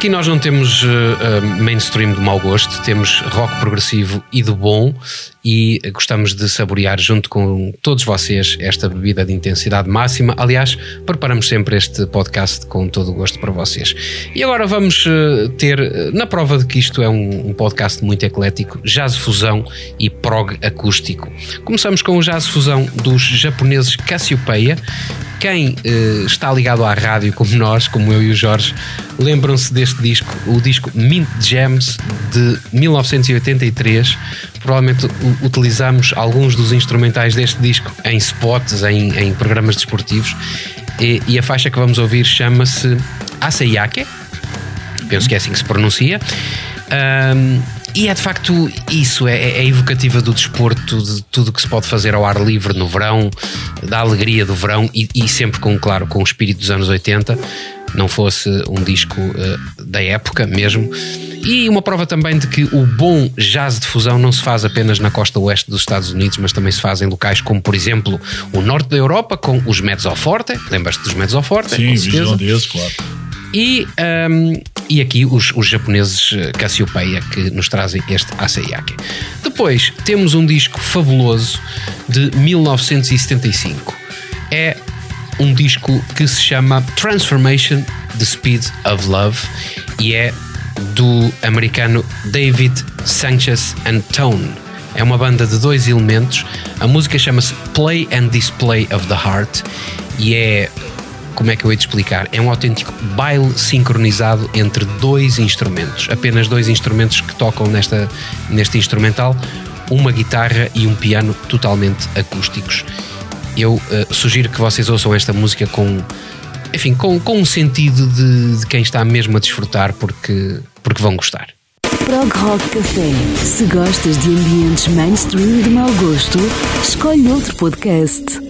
Speaker 2: Aqui nós não temos uh, mainstream do mau gosto, temos rock progressivo e do bom e gostamos de saborear junto com todos vocês esta bebida de intensidade máxima. Aliás, preparamos sempre este podcast com todo o gosto para vocês. E agora vamos uh, ter, na prova de que isto é um, um podcast muito eclético, jazz fusão e prog acústico. Começamos com o jazz fusão dos japoneses Cassiopeia quem uh, está ligado à rádio como nós, como eu e o Jorge, lembram-se deste disco, o disco Mint Gems de 1983. Provavelmente utilizamos alguns dos instrumentais deste disco em spots, em, em programas desportivos. E, e, a faixa que vamos ouvir chama-se Asayake. Penso que é assim que se pronuncia. Um, e é de facto isso, é, é evocativa do desporto, de tudo que se pode fazer ao ar livre no verão, da alegria do verão e, e sempre com, claro, com o espírito dos anos 80, não fosse um disco uh, da época mesmo. E uma prova também de que o bom jazz de fusão não se faz apenas na costa oeste dos Estados Unidos, mas também se faz em locais como, por exemplo, o norte da Europa, com os Mezzoforte. Lembras-te dos Mezzoforte?
Speaker 1: Sim, visão claro.
Speaker 2: E, um, e aqui os, os japoneses eh, Cassiopeia que nos trazem este Asayake. Depois temos um disco fabuloso de 1975. É um disco que se chama Transformation The Speed of Love e é do americano David Sanchez and Tone. É uma banda de dois elementos. A música chama-se Play and Display of the Heart e é como é que eu hei de explicar? É um autêntico baile sincronizado entre dois instrumentos, apenas dois instrumentos que tocam nesta, neste instrumental, uma guitarra e um piano totalmente acústicos. Eu uh, sugiro que vocês ouçam esta música com, enfim, com, com um sentido de, de quem está mesmo a desfrutar, porque, porque vão gostar.
Speaker 4: Prog Rock Café. Se gostas de ambientes mainstream de mau gosto, escolhe outro podcast.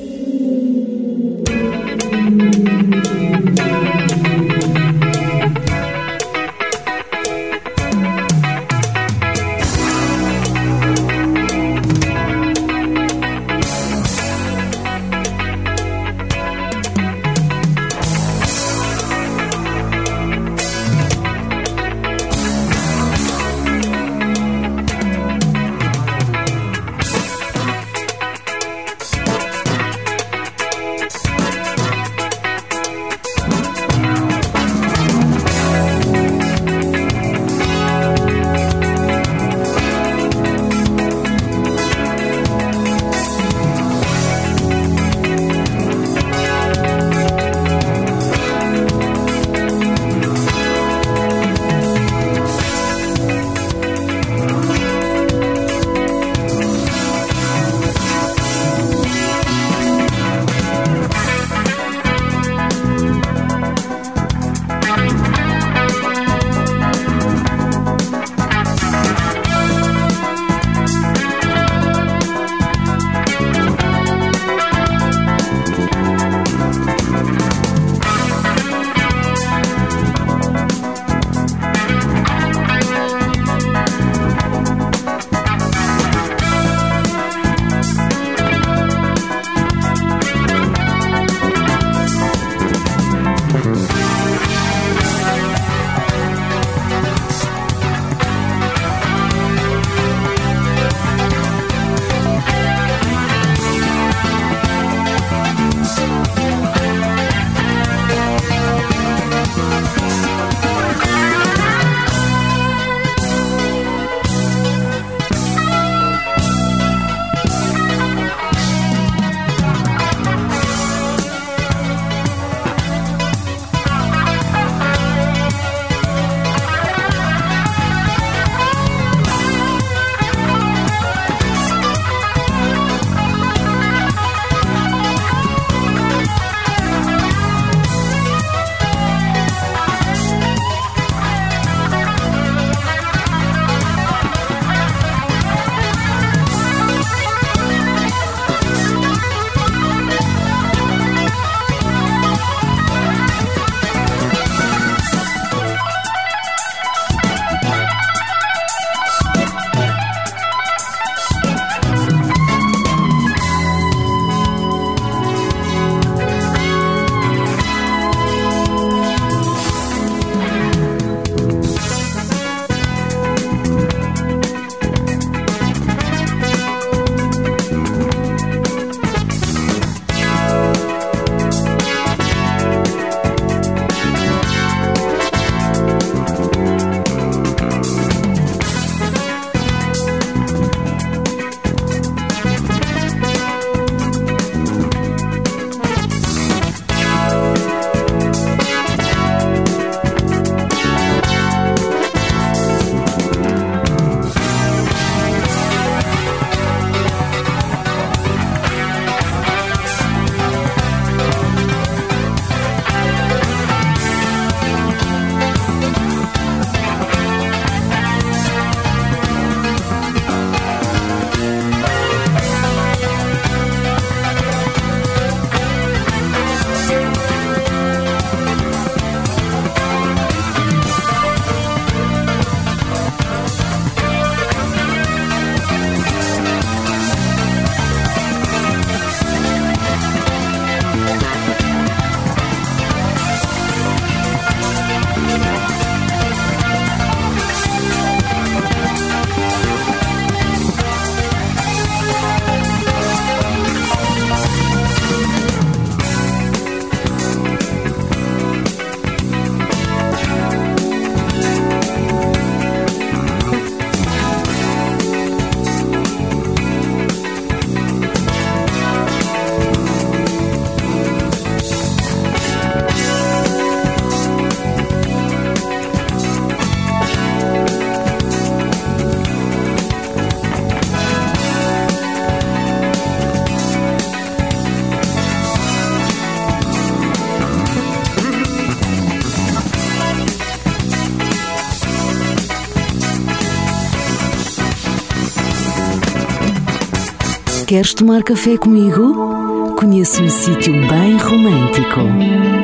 Speaker 3: Queres tomar café comigo? Conheço um sítio bem romântico.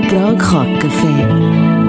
Speaker 3: Prog Rock Café.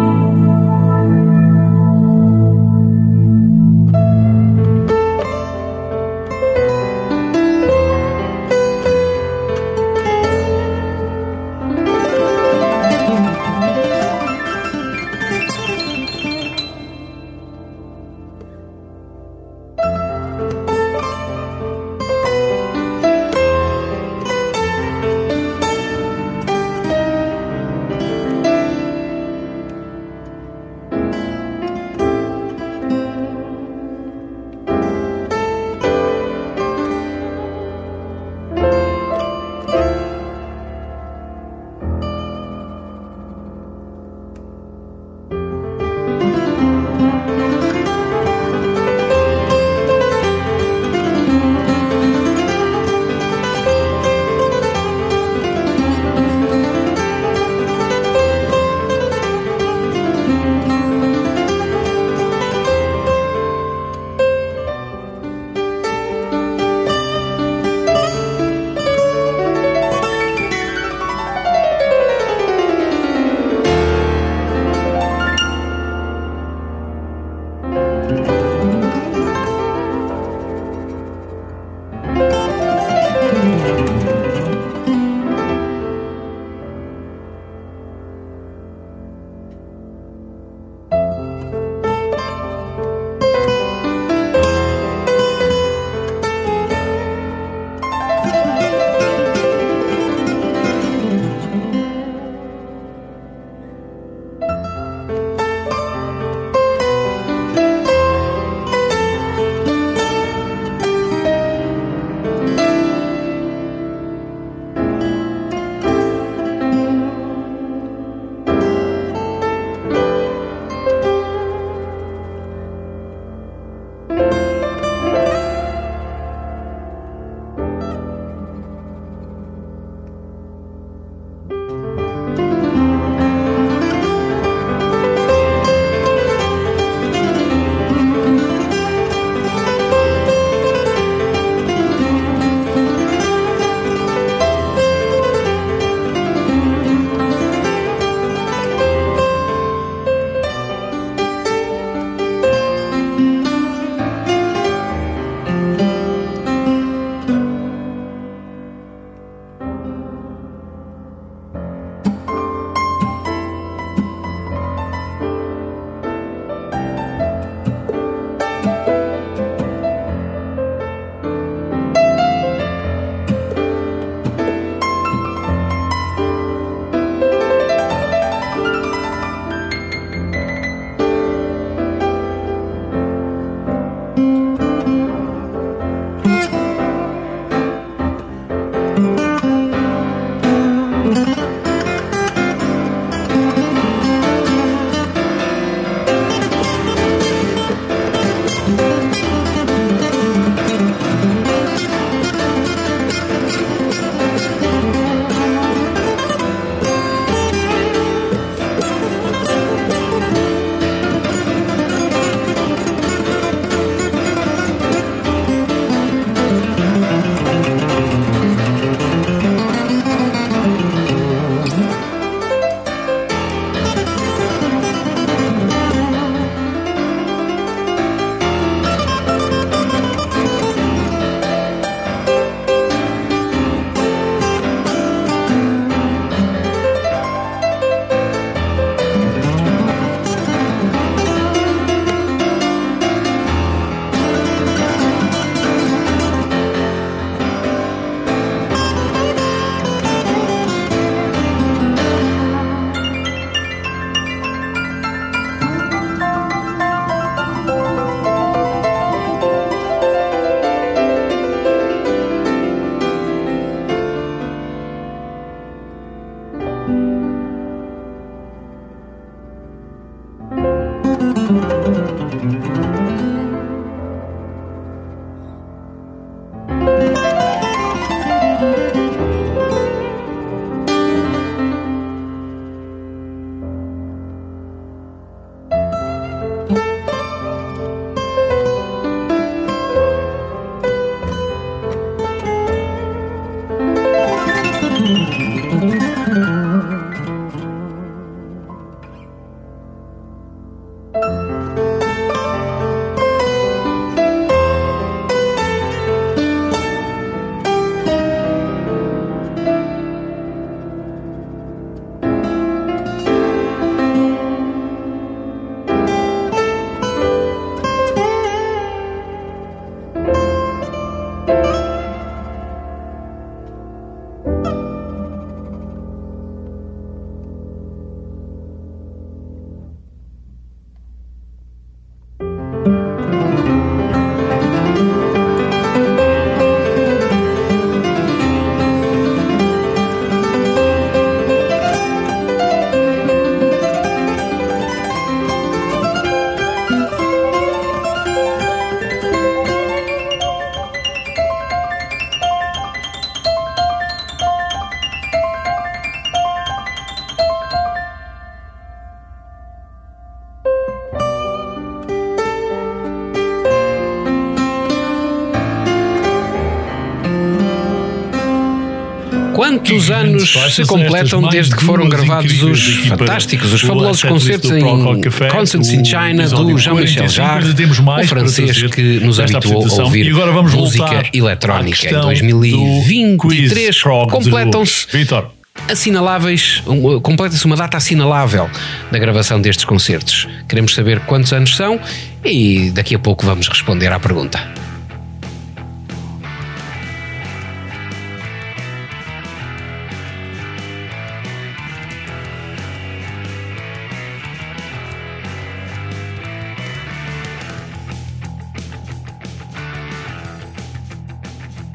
Speaker 2: Quantos
Speaker 1: Que
Speaker 2: anos se completam desde que foram gravados os fantásticos, os fabulosos concertos em Concerts in China do Jean-Michel
Speaker 1: 45,
Speaker 2: Jarre, o francês que nos habituou a ouvir música eletrónica. Em
Speaker 1: questão
Speaker 2: 2023
Speaker 1: do quiz Prog de
Speaker 2: completam-se assinaláveis, um, completa-se uma data assinalável da gravação destes concertos. Queremos saber quantos anos são e daqui a pouco vamos responder à pergunta.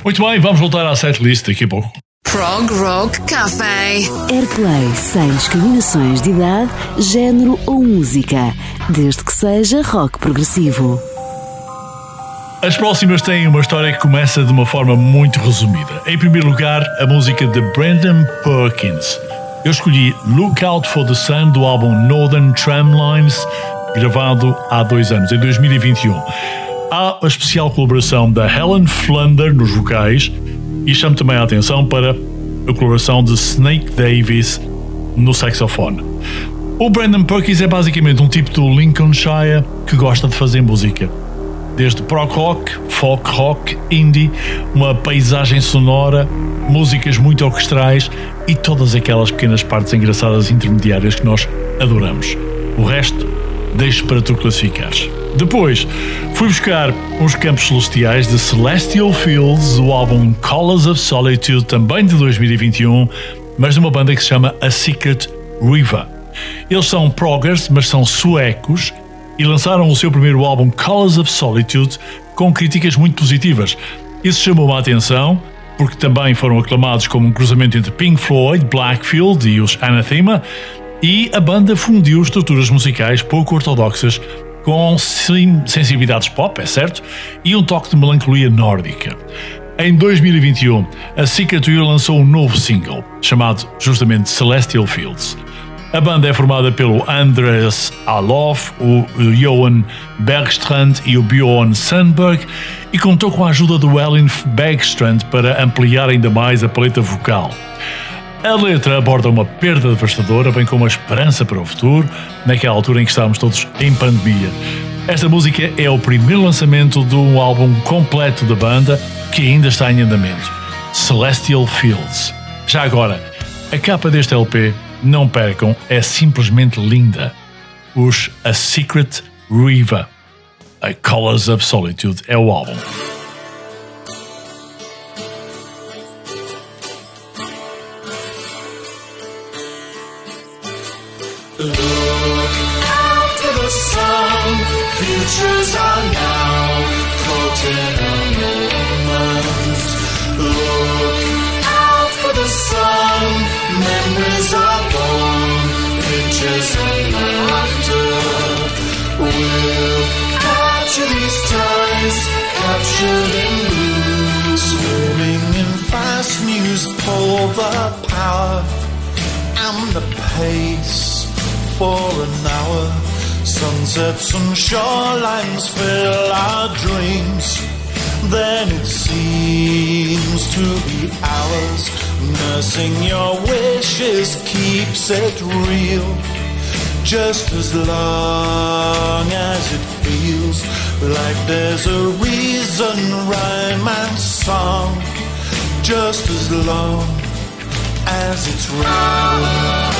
Speaker 1: Muito bem, vamos voltar à setlist daqui a pouco.
Speaker 5: Prog Rock Café.
Speaker 4: Airplay sem discriminações de idade, género ou música, desde que seja rock progressivo.
Speaker 1: As próximas têm uma história que começa de uma forma muito resumida. Em primeiro lugar, a música de Brandon Perkins. Eu escolhi Look Out for the Sun do álbum Northern Tramlines, gravado há dois anos, em 2021. Há a especial colaboração da Helen Flander nos vocais e chamo também a atenção para a colaboração de Snake Davis no saxofone. O Brandon Perkins é basicamente um tipo do Lincolnshire que gosta de fazer música. Desde prog rock, folk rock, indie, uma paisagem sonora, músicas muito orquestrais e todas aquelas pequenas partes engraçadas intermediárias que nós adoramos. O resto, deixo para tu classificares. Depois, fui buscar uns campos celestiais de Celestial Fields, o álbum Colors of Solitude, também de 2021, mas de uma banda que se chama A Secret River. Eles são proggers, mas são suecos e lançaram o seu primeiro álbum Colors of Solitude com críticas muito positivas. Isso chamou a atenção porque também foram aclamados como um cruzamento entre Pink Floyd, Blackfield e os Anathema, e a banda fundiu estruturas musicais pouco ortodoxas com sensibilidades pop, é certo, e um toque de melancolia nórdica. Em 2021, a River lançou um novo single, chamado justamente Celestial Fields. A banda é formada pelo Andreas Alof, o Johan Bergstrand e o Bjorn Sandberg e contou com a ajuda do Ellen Bergstrand para ampliar ainda mais a paleta vocal. A letra aborda uma perda devastadora, bem como a esperança para o futuro, naquela altura em que estávamos todos em pandemia. Esta música é o primeiro lançamento de um álbum completo da banda que ainda está em andamento, Celestial Fields. Já agora, a capa deste LP, não percam, é simplesmente linda. Os A Secret River, A Colors of Solitude é o álbum.
Speaker 7: Out to the sun. Futures are now caught in a moment. Look out for the sun. Memories are born. Pictures and laughter. We'll capture these times, captured in blue. Swimming in fast news, pull the power and the pace for an hour. Sunsets and shorelines fill our dreams. Then it seems to be ours. Nursing your wishes keeps it real. Just as long as it feels like there's a reason, rhyme and song. Just as long as it's real.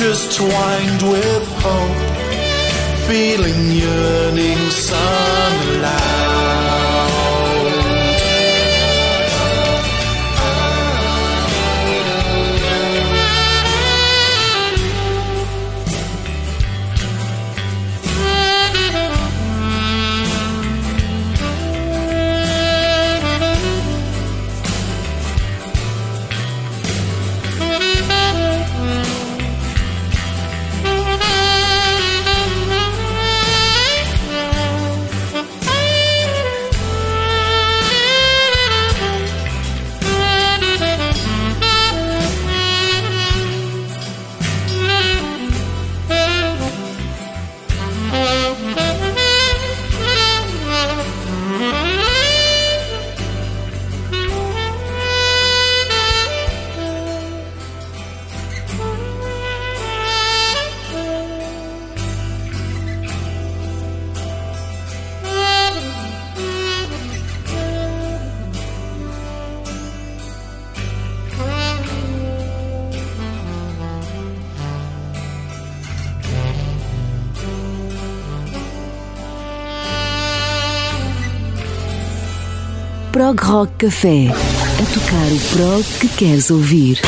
Speaker 7: Just twined with hope, feeling yearning,
Speaker 4: sunlight. Rock Café. A tocar o prog que queres ouvir.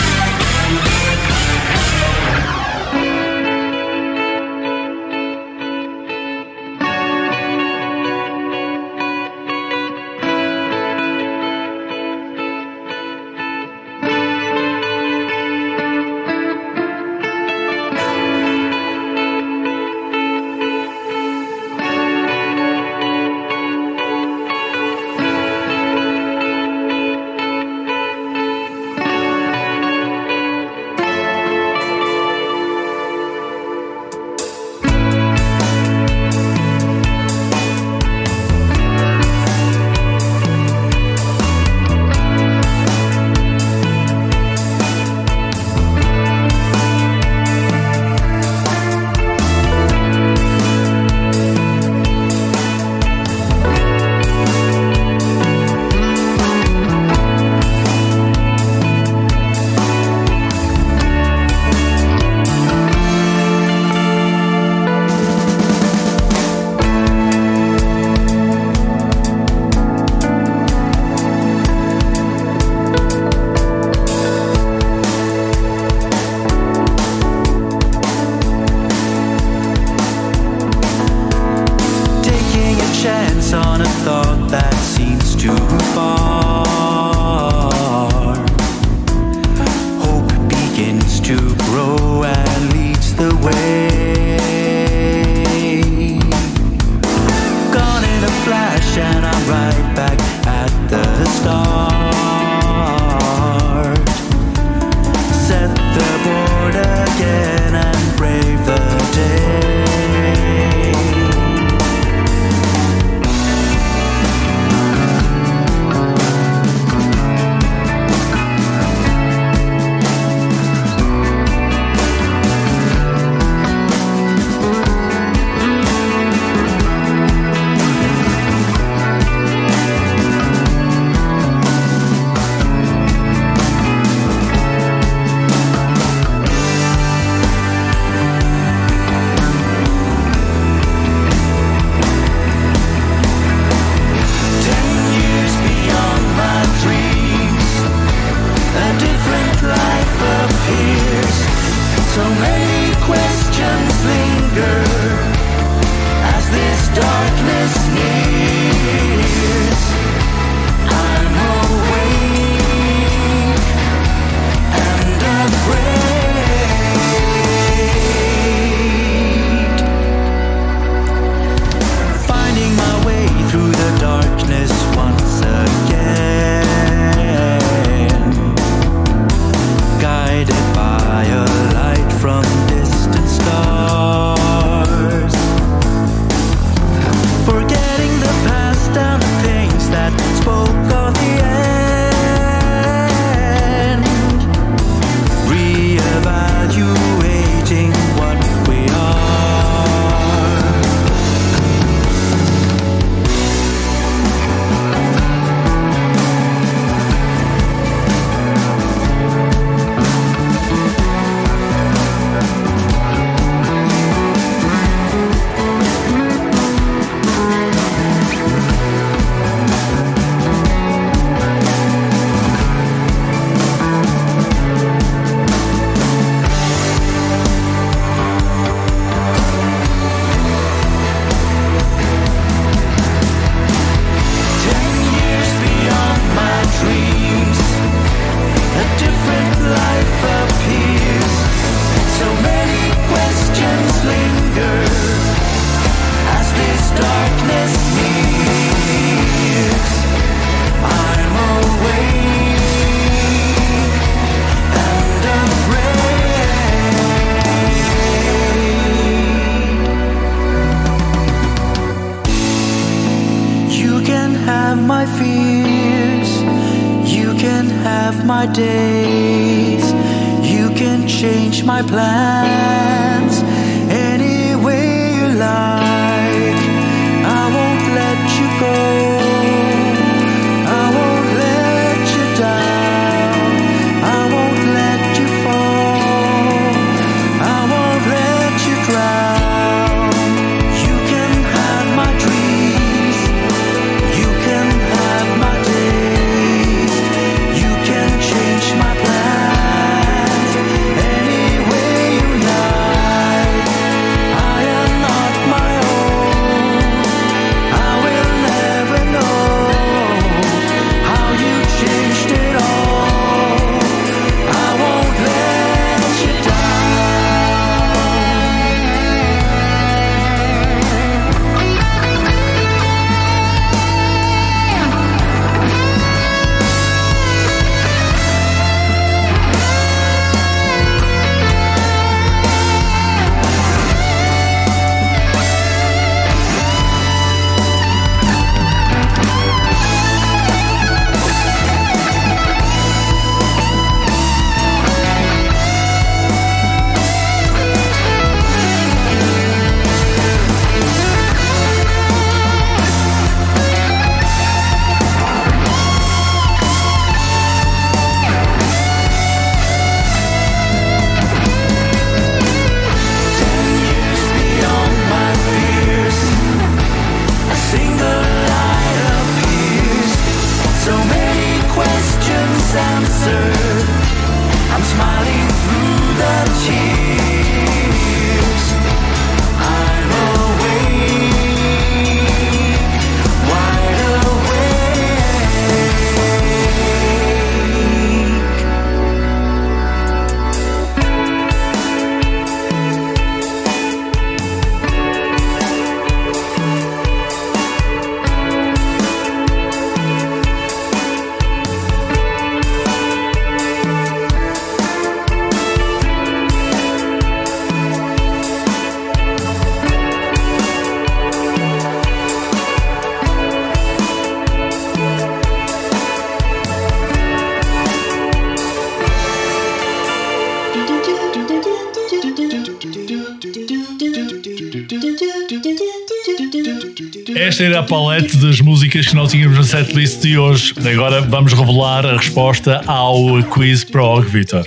Speaker 1: Esta era a palete das músicas que nós tínhamos na setlist de hoje. Agora vamos revelar a resposta ao quiz prog, Vitor.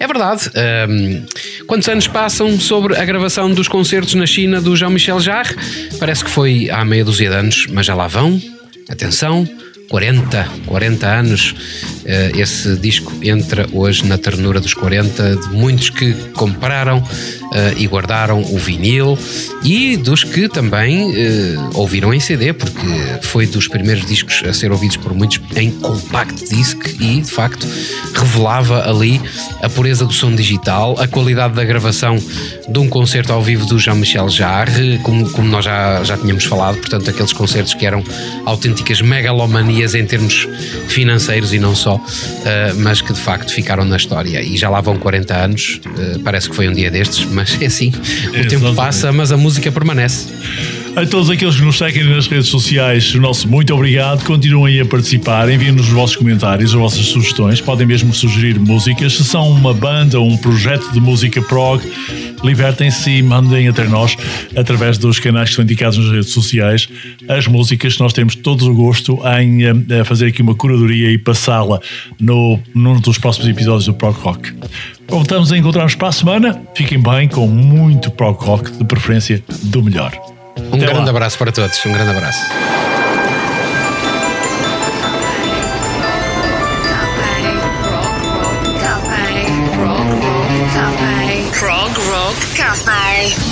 Speaker 2: É verdade. Ahm, quantos anos passam sobre a gravação dos concertos na China do Jean-Michel Jarre? Parece que foi há meia dúzia de anos, mas já lá vão. Atenção, 40, 40 anos. Eh, esse disco entra hoje na ternura dos 40 de muitos que compraram e guardaram o vinil. E dos que também eh, ouviram em CD, porque foi dos primeiros discos a ser ouvidos por muitos em compact disc e de facto revelava ali a pureza do som digital, a qualidade da gravação de um concerto ao vivo do Jean-Michel Jarre, como, como nós já, já tínhamos falado, portanto, aqueles concertos que eram autênticas megalomanias em termos financeiros e não só, eh, mas que de facto ficaram na história. E já lá vão 40 anos, eh, parece que foi um dia destes, mas é assim, o tempo passa, mas a música permanece.
Speaker 1: A todos aqueles que nos seguem nas redes sociais, o nosso muito obrigado. Continuem a participar, enviem-nos os vossos comentários, as vossas sugestões. Podem mesmo sugerir músicas. Se são uma banda ou um projeto de música prog, libertem-se e mandem até nós, através dos canais que são indicados nas redes sociais, as músicas. Nós temos todo o gosto em eh, fazer aqui uma curadoria e passá-la no, num dos próximos episódios do Prog Rock. Voltamos a encontrar-nos para a semana. Fiquem bem com muito Prog Rock, de preferência do melhor.
Speaker 2: Um
Speaker 1: Até
Speaker 2: grande
Speaker 1: lá.
Speaker 2: abraço para todos, um grande abraço.
Speaker 5: Prog Rock Cafe.